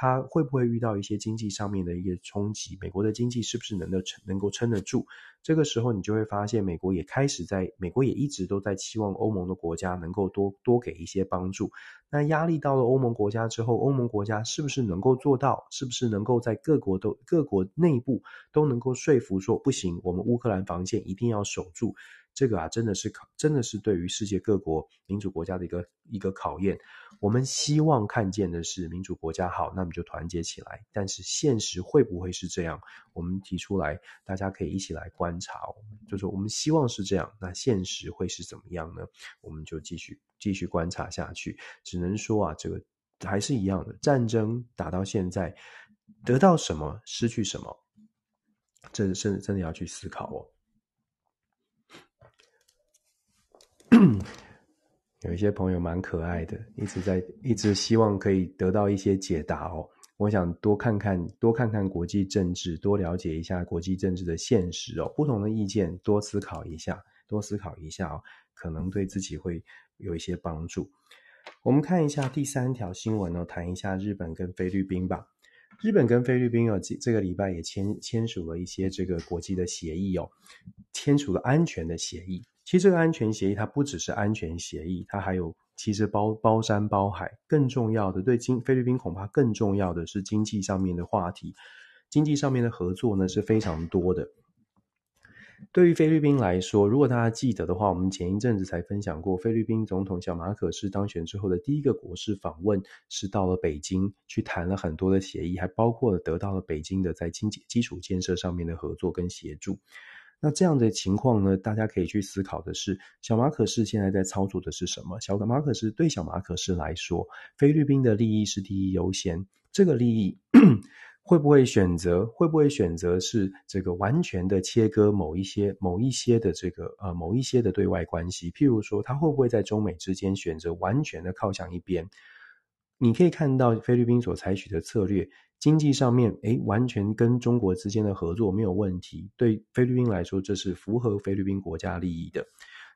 它会不会遇到一些经济上面的一个冲击？美国的经济是不是能够撑能够撑得住？这个时候你就会发现，美国也开始在，美国也一直都在期望欧盟的国家能够多多给一些帮助。那压力到了欧盟国家之后，欧盟国家是不是能够做到？是不是能够在各国都各国内部都能够说服说不行，我们乌克兰防线一定要守住？这个啊，真的是考，真的是对于世界各国民主国家的一个一个考验。我们希望看见的是民主国家好，那么就团结起来。但是现实会不会是这样？我们提出来，大家可以一起来观察。就是我们希望是这样，那现实会是怎么样呢？我们就继续继续观察下去。只能说啊，这个还是一样的，战争打到现在，得到什么，失去什么，这是真的要去思考哦。有一些朋友蛮可爱的，一直在一直希望可以得到一些解答哦。我想多看看多看看国际政治，多了解一下国际政治的现实哦。不同的意见，多思考一下，多思考一下哦，可能对自己会有一些帮助。我们看一下第三条新闻哦，谈一下日本跟菲律宾吧。日本跟菲律宾哦，这这个礼拜也签签署了一些这个国际的协议哦，签署了安全的协议。其实这个安全协议它不只是安全协议，它还有其实包包山包海。更重要的，对经菲律宾恐怕更重要的是经济上面的话题，经济上面的合作呢是非常多的。对于菲律宾来说，如果大家记得的话，我们前一阵子才分享过，菲律宾总统小马可仕当选之后的第一个国事访问是到了北京去谈了很多的协议，还包括了得到了北京的在经济基础建设上面的合作跟协助。那这样的情况呢，大家可以去思考的是，小马可是现在在操作的是什么？小马可是对小马可是来说，菲律宾的利益是第一优先。这个利益 会不会选择？会不会选择是这个完全的切割某一些、某一些的这个呃某一些的对外关系？譬如说，他会不会在中美之间选择完全的靠向一边？你可以看到菲律宾所采取的策略，经济上面，诶，完全跟中国之间的合作没有问题。对菲律宾来说，这是符合菲律宾国家利益的。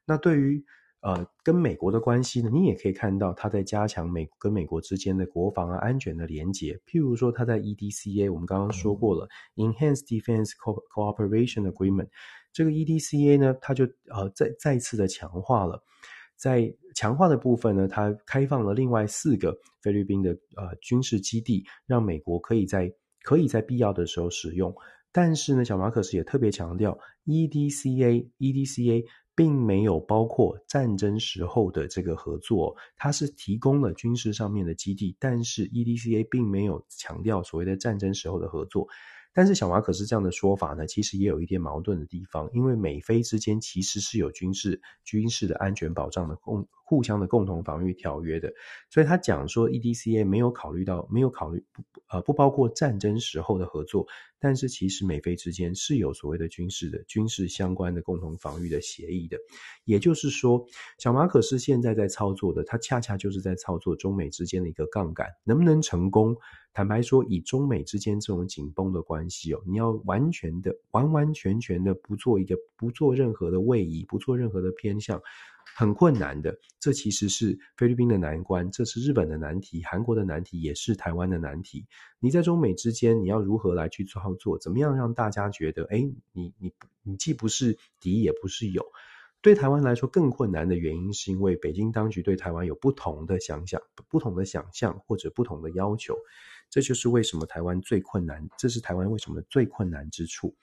那对于呃跟美国的关系呢，你也可以看到它在加强美跟美国之间的国防啊安全的连结。譬如说，它在 EDCA，我们刚刚说过了，嗯，Enhanced Defense Cooperation Agreement，这个 EDCA 呢，它就呃再再次的强化了。在强化的部分呢，它开放了另外四个菲律宾的呃军事基地，让美国可以在可以在必要的时候使用。但是呢，小马可是也特别强调，EDCA EDCA 并没有包括战争时候的这个合作，它是提供了军事上面的基地，但是 EDCA 并没有强调所谓的战争时候的合作。但是小马可是这样的说法呢，其实也有一点矛盾的地方，因为美菲之间其实是有军事军事的安全保障的共互相的共同防御条约的，所以他讲说 EDCA 没有考虑到没有考虑不呃不包括战争时候的合作，但是其实美菲之间是有所谓的军事的军事相关的共同防御的协议的，也就是说小马可是现在在操作的，他恰恰就是在操作中美之间的一个杠杆，能不能成功？坦白说，以中美之间这种紧绷的关系哦，你要完全的、完完全全的不做一个、不做任何的位移、不做任何的偏向，很困难的。这其实是菲律宾的难关，这是日本的难题，韩国的难题，也是台湾的难题。你在中美之间，你要如何来去操作？怎么样让大家觉得，哎，你你你既不是敌，也不是友？对台湾来说更困难的原因，是因为北京当局对台湾有不同的想象、不同的想象或者不同的要求。这就是为什么台湾最困难，这是台湾为什么最困难之处。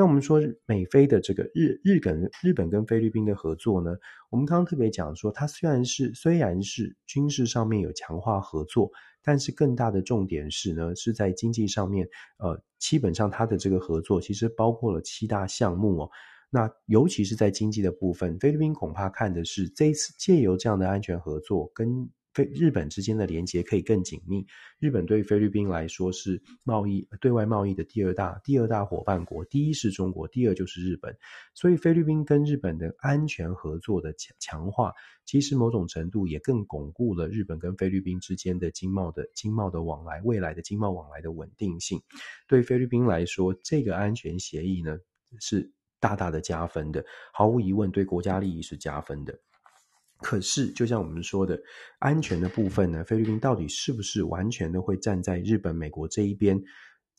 那我们说美菲的这个日日本日本跟菲律宾的合作呢，我们刚刚特别讲说，它虽然是虽然是军事上面有强化合作，但是更大的重点是呢，是在经济上面，呃，基本上它的这个合作其实包括了七大项目哦。那尤其是在经济的部分，菲律宾恐怕看的是这一次借由这样的安全合作跟。菲日本之间的连接可以更紧密。日本对菲律宾来说是贸易对外贸易的第二大第二大伙伴国，第一是中国，第二就是日本。所以菲律宾跟日本的安全合作的强强化，其实某种程度也更巩固了日本跟菲律宾之间的经贸的经贸的往来，未来的经贸往来的稳定性。对菲律宾来说，这个安全协议呢是大大的加分的，毫无疑问对国家利益是加分的。可是，就像我们说的，安全的部分呢，菲律宾到底是不是完全的会站在日本、美国这一边？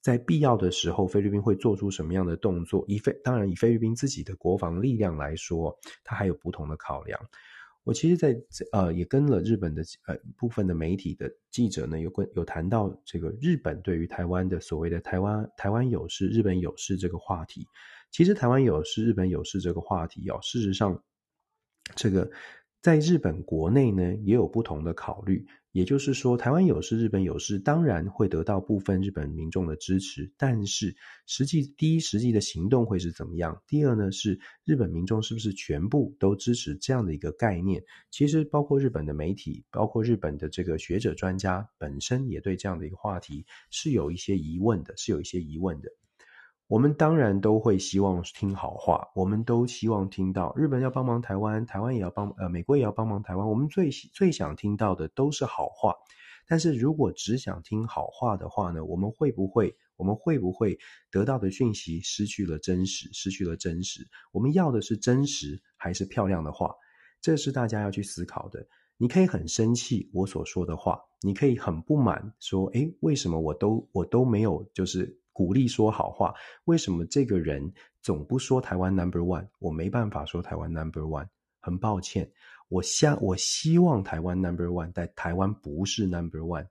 在必要的时候，菲律宾会做出什么样的动作？以菲当然以菲律宾自己的国防力量来说，它还有不同的考量。我其实在，在呃也跟了日本的呃部分的媒体的记者呢，有关有谈到这个日本对于台湾的所谓的台湾台湾有事、日本有事这个话题。其实台湾有事、日本有事这个话题哦，事实上这个。在日本国内呢，也有不同的考虑。也就是说，台湾有事，日本有事，当然会得到部分日本民众的支持。但是，实际第一，实际的行动会是怎么样？第二呢，是日本民众是不是全部都支持这样的一个概念？其实，包括日本的媒体，包括日本的这个学者专家本身，也对这样的一个话题是有一些疑问的，是有一些疑问的。我们当然都会希望听好话，我们都希望听到日本要帮忙台湾，台湾也要帮，呃，美国也要帮忙台湾。我们最最想听到的都是好话。但是如果只想听好话的话呢，我们会不会，我们会不会得到的讯息失去了真实，失去了真实？我们要的是真实还是漂亮的话？这是大家要去思考的。你可以很生气我所说的话，你可以很不满说，诶，为什么我都我都没有就是。鼓励说好话，为什么这个人总不说台湾 number one？我没办法说台湾 number one，很抱歉，我想我希望台湾 number one，但台湾不是 number one，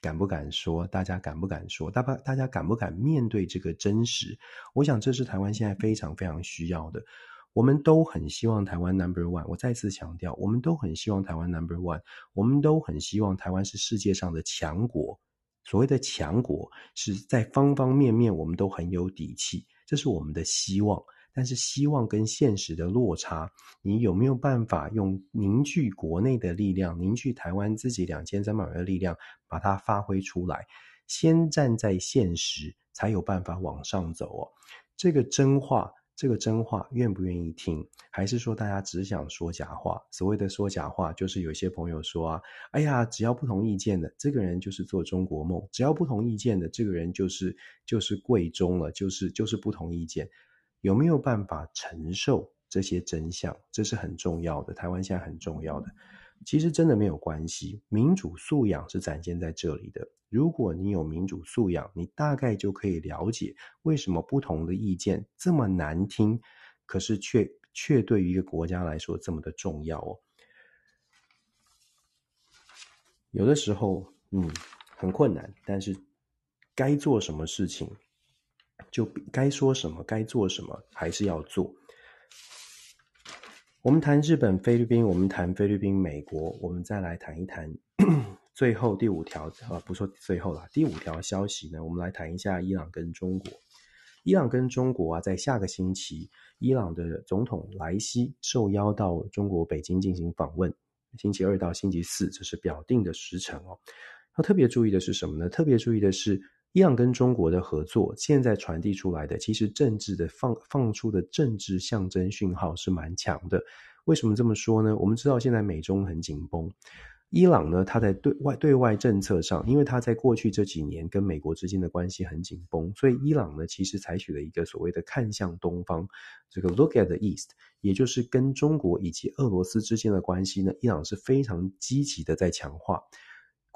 敢不敢说？大家敢不敢说？大家大家敢不敢面对这个真实？我想这是台湾现在非常非常需要的。我们都很希望台湾 number one，我再次强调，我们都很希望台湾 number one，我们都很希望台湾是世界上的强国。所谓的强国是在方方面面我们都很有底气，这是我们的希望。但是希望跟现实的落差，你有没有办法用凝聚国内的力量，凝聚台湾自己两千三百万的力量，把它发挥出来？先站在现实，才有办法往上走哦。这个真话这个真话愿不愿意听，还是说大家只想说假话？所谓的说假话，就是有些朋友说啊，哎呀，只要不同意见的这个人就是做中国梦，只要不同意见的这个人就是就是贵中了，就是就是不同意见，有没有办法承受这些真相？这是很重要的，台湾现在很重要的。其实真的没有关系，民主素养是展现在这里的。如果你有民主素养，你大概就可以了解为什么不同的意见这么难听，可是却却对于一个国家来说这么的重要哦。有的时候，嗯，很困难，但是该做什么事情，就该说什么，该做什么，还是要做。我们谈日本、菲律宾，我们谈菲律宾、美国，我们再来谈一谈 最后第五条，啊，不说最后了，第五条消息呢，我们来谈一下伊朗跟中国。伊朗跟中国啊，在下个星期，伊朗的总统莱西受邀到中国北京进行访问，星期二到星期四，这是表定的时程哦。要特别注意的是什么呢？特别注意的是。伊朗跟中国的合作，现在传递出来的，其实政治的放放出的政治象征讯号是蛮强的。为什么这么说呢？我们知道现在美中很紧绷，伊朗呢，它在对外对外政策上，因为它在过去这几年跟美国之间的关系很紧绷，所以伊朗呢，其实采取了一个所谓的看向东方，这个 look at the east，也就是跟中国以及俄罗斯之间的关系呢，伊朗是非常积极的在强化。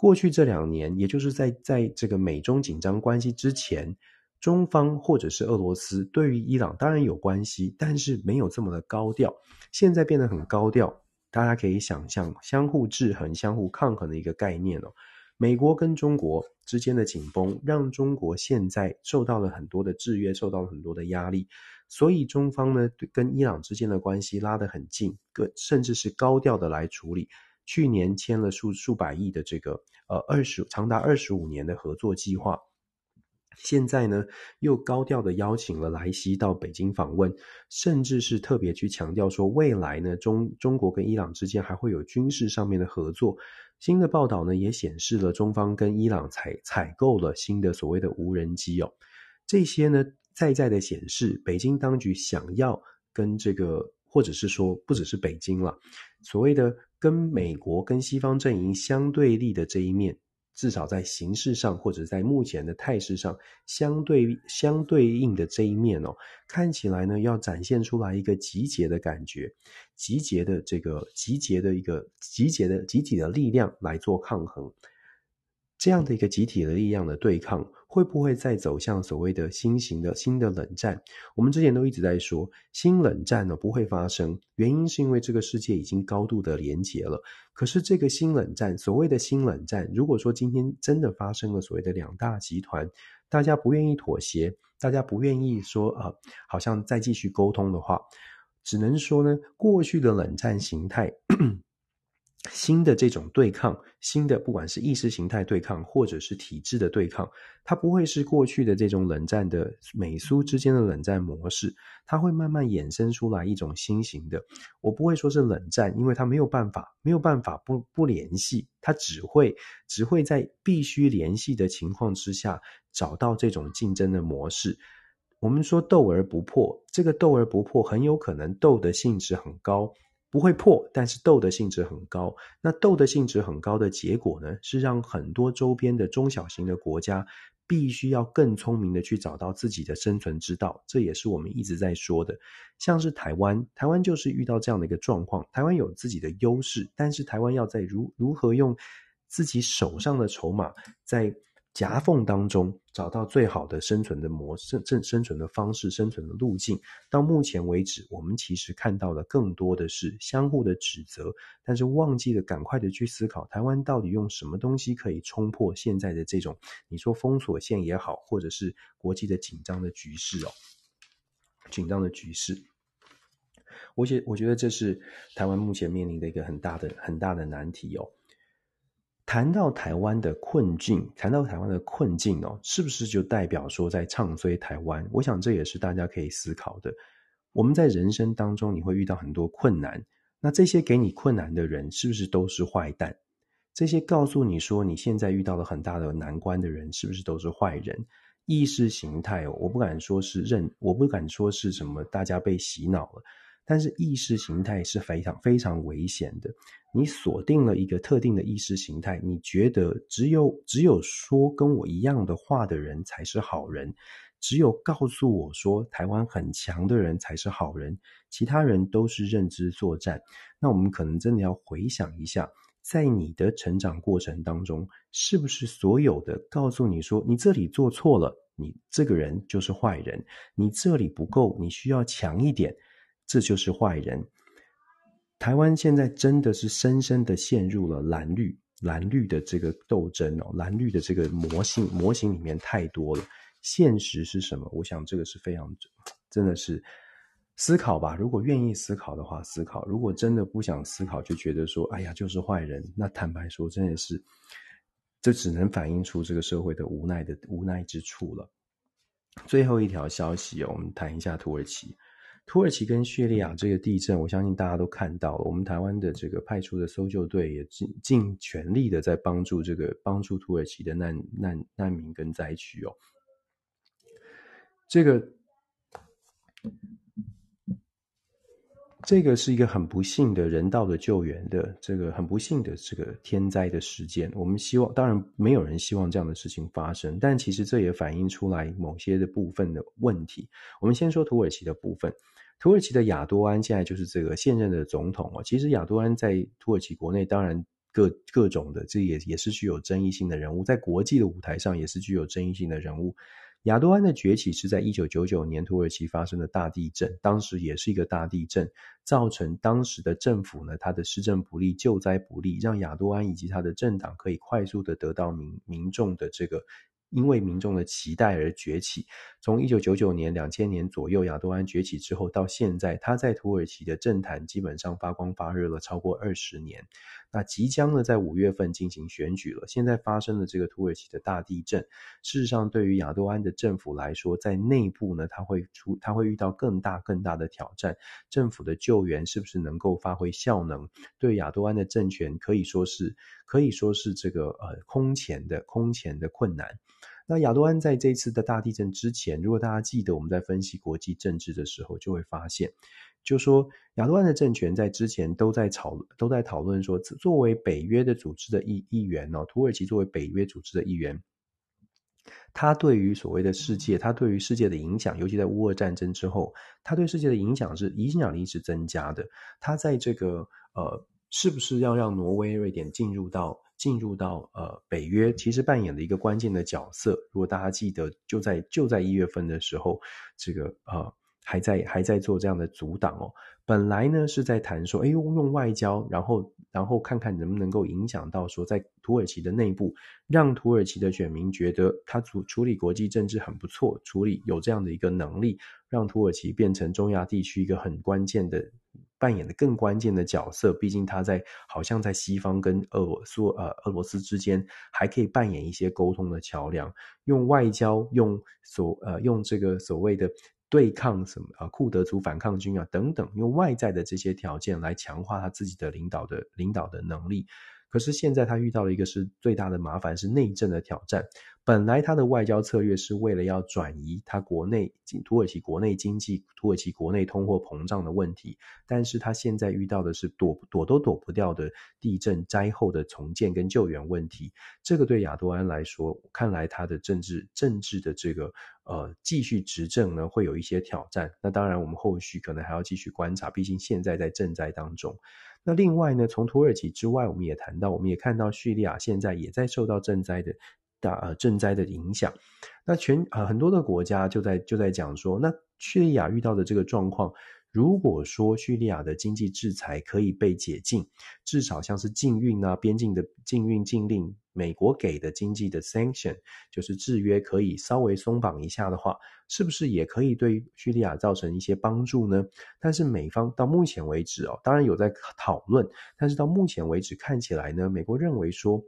过去这两年，也就是在在这个美中紧张关系之前，中方或者是俄罗斯对于伊朗当然有关系，但是没有这么的高调。现在变得很高调，大家可以想象相互制衡、相互抗衡的一个概念哦。美国跟中国之间的紧绷，让中国现在受到了很多的制约，受到了很多的压力，所以中方呢，跟伊朗之间的关系拉得很近，个甚至是高调的来处理。去年签了数数百亿的这个呃二十长达二十五年的合作计划，现在呢又高调的邀请了莱西到北京访问，甚至是特别去强调说未来呢中中国跟伊朗之间还会有军事上面的合作。新的报道呢也显示了中方跟伊朗采采购了新的所谓的无人机哦，这些呢在在的显示北京当局想要跟这个或者是说不只是北京了，所谓的。跟美国跟西方阵营相对立的这一面，至少在形式上或者在目前的态势上，相对相对应的这一面哦，看起来呢要展现出来一个集结的感觉，集结的这个集结的一个集结的集体的力量来做抗衡，这样的一个集体的力量的对抗。会不会再走向所谓的新型的新的冷战？我们之前都一直在说新冷战呢不会发生，原因是因为这个世界已经高度的连结了。可是这个新冷战，所谓的新冷战，如果说今天真的发生了所谓的两大集团，大家不愿意妥协，大家不愿意说啊，好像再继续沟通的话，只能说呢，过去的冷战形态。新的这种对抗，新的不管是意识形态对抗，或者是体制的对抗，它不会是过去的这种冷战的美苏之间的冷战模式，它会慢慢衍生出来一种新型的。我不会说是冷战，因为它没有办法，没有办法不不联系，它只会只会在必须联系的情况之下找到这种竞争的模式。我们说斗而不破，这个斗而不破很有可能斗的性质很高。不会破，但是斗的性质很高。那斗的性质很高的结果呢，是让很多周边的中小型的国家必须要更聪明的去找到自己的生存之道。这也是我们一直在说的。像是台湾，台湾就是遇到这样的一个状况。台湾有自己的优势，但是台湾要在如如何用自己手上的筹码在。夹缝当中找到最好的生存的模式、生生存的方式、生存的路径。到目前为止，我们其实看到的更多的是相互的指责，但是忘记了赶快的去思考，台湾到底用什么东西可以冲破现在的这种，你说封锁线也好，或者是国际的紧张的局势哦，紧张的局势。我觉我觉得这是台湾目前面临的一个很大的很大的难题哦。谈到台湾的困境，谈到台湾的困境哦，是不是就代表说在唱衰台湾？我想这也是大家可以思考的。我们在人生当中，你会遇到很多困难，那这些给你困难的人，是不是都是坏蛋？这些告诉你说你现在遇到了很大的难关的人，是不是都是坏人？意识形态哦，我不敢说是认，我不敢说是什么大家被洗脑了，但是意识形态是非常非常危险的。你锁定了一个特定的意识形态，你觉得只有只有说跟我一样的话的人才是好人，只有告诉我说台湾很强的人才是好人，其他人都是认知作战。那我们可能真的要回想一下，在你的成长过程当中，是不是所有的告诉你说你这里做错了，你这个人就是坏人，你这里不够，你需要强一点，这就是坏人。台湾现在真的是深深的陷入了蓝绿蓝绿的这个斗争哦，蓝绿的这个模型模型里面太多了。现实是什么？我想这个是非常真的是思考吧。如果愿意思考的话，思考；如果真的不想思考，就觉得说，哎呀，就是坏人。那坦白说，真的是这只能反映出这个社会的无奈的无奈之处了。最后一条消息，我们谈一下土耳其。土耳其跟叙利亚这个地震，我相信大家都看到了。我们台湾的这个派出的搜救队也尽尽全力的在帮助这个帮助土耳其的难难难民跟灾区哦。这个这个是一个很不幸的人道的救援的这个很不幸的这个天灾的事件。我们希望，当然没有人希望这样的事情发生，但其实这也反映出来某些的部分的问题。我们先说土耳其的部分。土耳其的亚多安现在就是这个现任的总统哦。其实亚多安在土耳其国内当然各各种的，这也也是具有争议性的人物，在国际的舞台上也是具有争议性的人物。亚多安的崛起是在一九九九年土耳其发生的大地震，当时也是一个大地震，造成当时的政府呢，他的施政不力、救灾不力，让亚多安以及他的政党可以快速的得到民民众的这个。因为民众的期待而崛起。从一九九九年、两千年左右，亚多安崛起之后，到现在，他在土耳其的政坛基本上发光发热了超过二十年。那即将呢，在五月份进行选举了。现在发生了这个土耳其的大地震，事实上，对于亚多安的政府来说，在内部呢，他会出，他会遇到更大更大的挑战。政府的救援是不是能够发挥效能？对亚多安的政权可以说是可以说是这个呃空前的空前的困难。那亚多安在这次的大地震之前，如果大家记得我们在分析国际政治的时候，就会发现。就说亚多安的政权在之前都在讨都在讨论说，作为北约的组织的一一员哦，土耳其作为北约组织的一员，他对于所谓的世界，他对于世界的影响，尤其在乌俄战争之后，他对世界的影响是影响力是增加的。他在这个呃，是不是要让挪威、瑞典进入到进入到呃北约，其实扮演了一个关键的角色。如果大家记得，就在就在一月份的时候，这个呃。还在还在做这样的阻挡哦。本来呢是在谈说，哎，用用外交，然后然后看看能不能够影响到说，在土耳其的内部，让土耳其的选民觉得他处处理国际政治很不错，处理有这样的一个能力，让土耳其变成中亚地区一个很关键的扮演的更关键的角色。毕竟他在好像在西方跟俄罗斯呃俄罗斯之间还可以扮演一些沟通的桥梁，用外交，用所呃用这个所谓的。对抗什么啊？库德族反抗军啊，等等，用外在的这些条件来强化他自己的领导的领导的能力。可是现在他遇到了一个是最大的麻烦，是内政的挑战。本来他的外交策略是为了要转移他国内土耳其国内经济、土耳其国内通货膨胀的问题，但是他现在遇到的是躲躲都躲不掉的地震灾后的重建跟救援问题。这个对亚多安来说，看来他的政治政治的这个呃继续执政呢，会有一些挑战。那当然，我们后续可能还要继续观察，毕竟现在在赈灾当中。那另外呢，从土耳其之外，我们也谈到，我们也看到叙利亚现在也在受到震灾的。大呃震灾的影响，那全呃很多的国家就在就在讲说，那叙利亚遇到的这个状况，如果说叙利亚的经济制裁可以被解禁，至少像是禁运啊、边境的禁运禁令，美国给的经济的 sanction 就是制约可以稍微松绑一下的话，是不是也可以对叙利亚造成一些帮助呢？但是美方到目前为止哦，当然有在讨论，但是到目前为止看起来呢，美国认为说。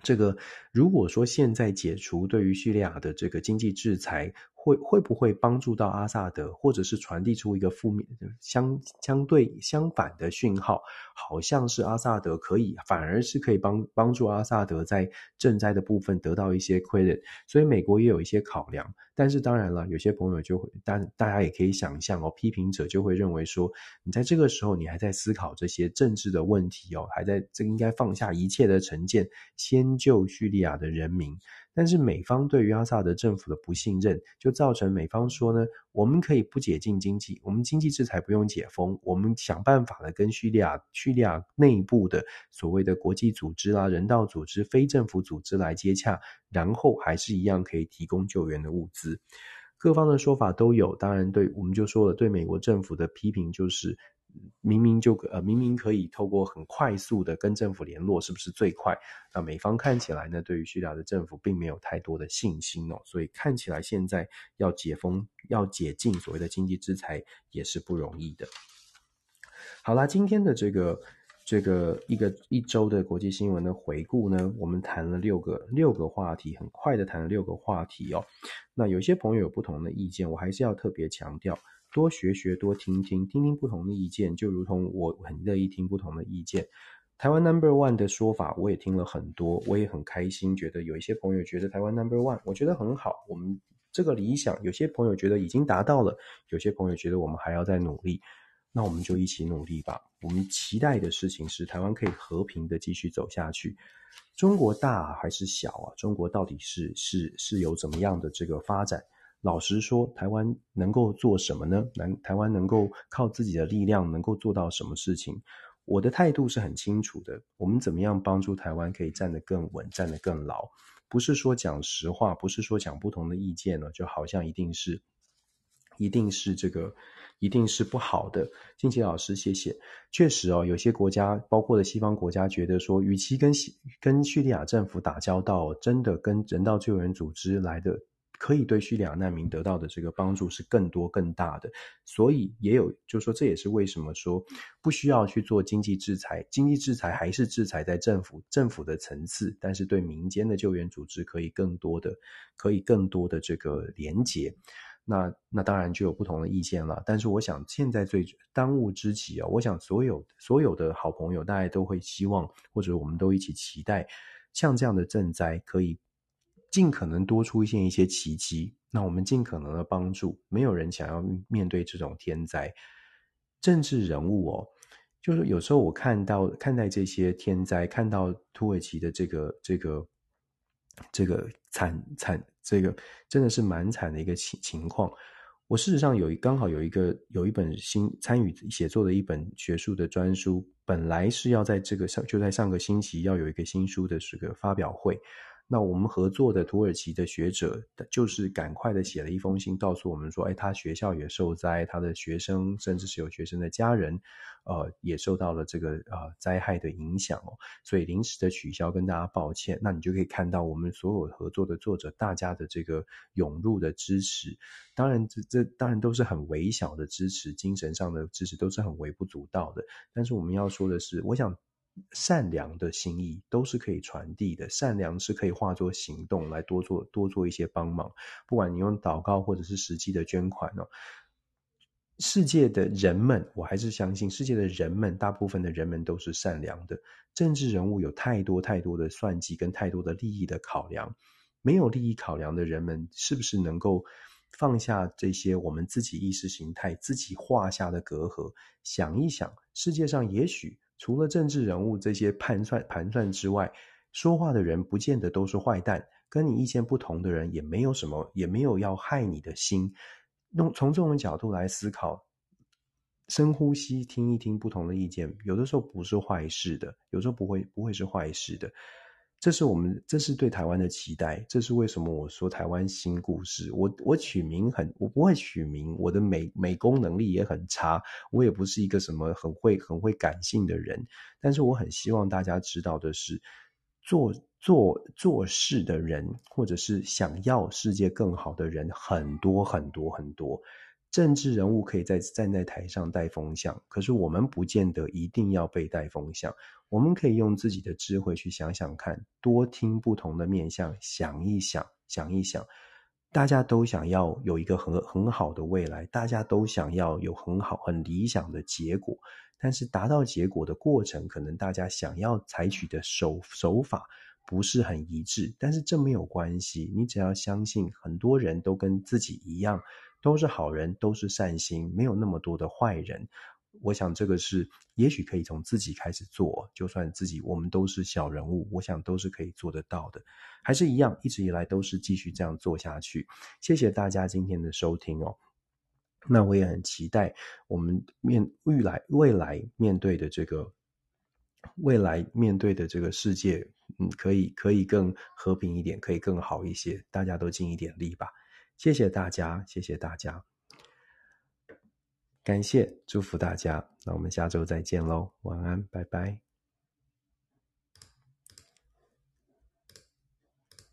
这个如果说现在解除对于叙利亚的这个经济制裁，会会不会帮助到阿萨德，或者是传递出一个负面相相对相反的讯号，好像是阿萨德可以，反而是可以帮帮助阿萨德在赈灾的部分得到一些 credit，所以美国也有一些考量。但是当然了，有些朋友就会，但大家也可以想象哦，批评者就会认为说，你在这个时候你还在思考这些政治的问题哦，还在这应该放下一切的成见，先救叙利亚的人民。但是美方对于阿萨德政府的不信任，就造成美方说呢，我们可以不解禁经济，我们经济制裁不用解封，我们想办法的跟叙利亚叙利亚内部的所谓的国际组织啦、人道组织、非政府组织来接洽，然后还是一样可以提供救援的物资。各方的说法都有，当然对我们就说了，对美国政府的批评就是。明明就呃明明可以透过很快速的跟政府联络，是不是最快？那美方看起来呢，对于叙利亚的政府并没有太多的信心哦，所以看起来现在要解封、要解禁所谓的经济制裁也是不容易的。好啦，今天的这个这个一个一周的国际新闻的回顾呢，我们谈了六个六个话题，很快的谈了六个话题哦。那有些朋友有不同的意见，我还是要特别强调。多学学，多听听，听听不同的意见，就如同我很乐意听不同的意见。台湾 Number One 的说法，我也听了很多，我也很开心。觉得有一些朋友觉得台湾 Number One，我觉得很好。我们这个理想，有些朋友觉得已经达到了，有些朋友觉得我们还要再努力。那我们就一起努力吧。我们期待的事情是台湾可以和平的继续走下去。中国大还是小啊？中国到底是是是有怎么样的这个发展？老实说，台湾能够做什么呢？南台湾能够靠自己的力量能够做到什么事情？我的态度是很清楚的。我们怎么样帮助台湾可以站得更稳、站得更牢？不是说讲实话，不是说讲不同的意见呢，就好像一定是，一定是这个，一定是不好的。静琪老师，谢谢。确实哦，有些国家，包括了西方国家，觉得说，与其跟西跟叙利亚政府打交道，真的跟人道救援组织来的。可以对叙利亚难民得到的这个帮助是更多更大的，所以也有，就是说，这也是为什么说不需要去做经济制裁，经济制裁还是制裁在政府政府的层次，但是对民间的救援组织可以更多的，可以更多的这个连结。那那当然就有不同的意见了，但是我想现在最当务之急啊，我想所有所有的好朋友大家都会希望，或者我们都一起期待，像这样的赈灾可以。尽可能多出现一些奇迹，那我们尽可能的帮助。没有人想要面对这种天灾。政治人物哦，就是有时候我看到看待这些天灾，看到土耳其的这个这个这个惨惨，这个真的是蛮惨的一个情情况。我事实上有刚好有一个有一本新参与写作的一本学术的专书，本来是要在这个上就在上个星期要有一个新书的这个发表会。那我们合作的土耳其的学者，就是赶快的写了一封信，告诉我们说，哎，他学校也受灾，他的学生甚至是有学生的家人，呃，也受到了这个呃灾害的影响哦，所以临时的取消，跟大家抱歉。那你就可以看到我们所有合作的作者，大家的这个涌入的支持，当然这这当然都是很微小的支持，精神上的支持都是很微不足道的。但是我们要说的是，我想。善良的心意都是可以传递的，善良是可以化作行动来多做多做一些帮忙。不管你用祷告或者是实际的捐款哦，世界的人们，我还是相信世界的人们，大部分的人们都是善良的。政治人物有太多太多的算计跟太多的利益的考量，没有利益考量的人们，是不是能够放下这些我们自己意识形态自己画下的隔阂，想一想，世界上也许。除了政治人物这些盘算盘算之外，说话的人不见得都是坏蛋。跟你意见不同的人也没有什么，也没有要害你的心。用从这种角度来思考，深呼吸，听一听不同的意见，有的时候不是坏事的，有时候不会不会是坏事的。这是我们，这是对台湾的期待。这是为什么我说台湾新故事。我我取名很，我不会取名，我的美美工能力也很差，我也不是一个什么很会很会感性的人。但是我很希望大家知道的是，做做做事的人，或者是想要世界更好的人，很多很多很多。政治人物可以在站在台上带风向，可是我们不见得一定要被带风向。我们可以用自己的智慧去想想看，多听不同的面向，想一想，想一想，大家都想要有一个很很好的未来，大家都想要有很好很理想的结果，但是达到结果的过程，可能大家想要采取的手手法不是很一致，但是这没有关系，你只要相信很多人都跟自己一样，都是好人，都是善心，没有那么多的坏人。我想这个是，也许可以从自己开始做，就算自己我们都是小人物，我想都是可以做得到的。还是一样，一直以来都是继续这样做下去。谢谢大家今天的收听哦。那我也很期待我们面未来未来面对的这个未来面对的这个世界，嗯，可以可以更和平一点，可以更好一些。大家都尽一点力吧。谢谢大家，谢谢大家。感谢，祝福大家。那我们下周再见喽，晚安，拜拜。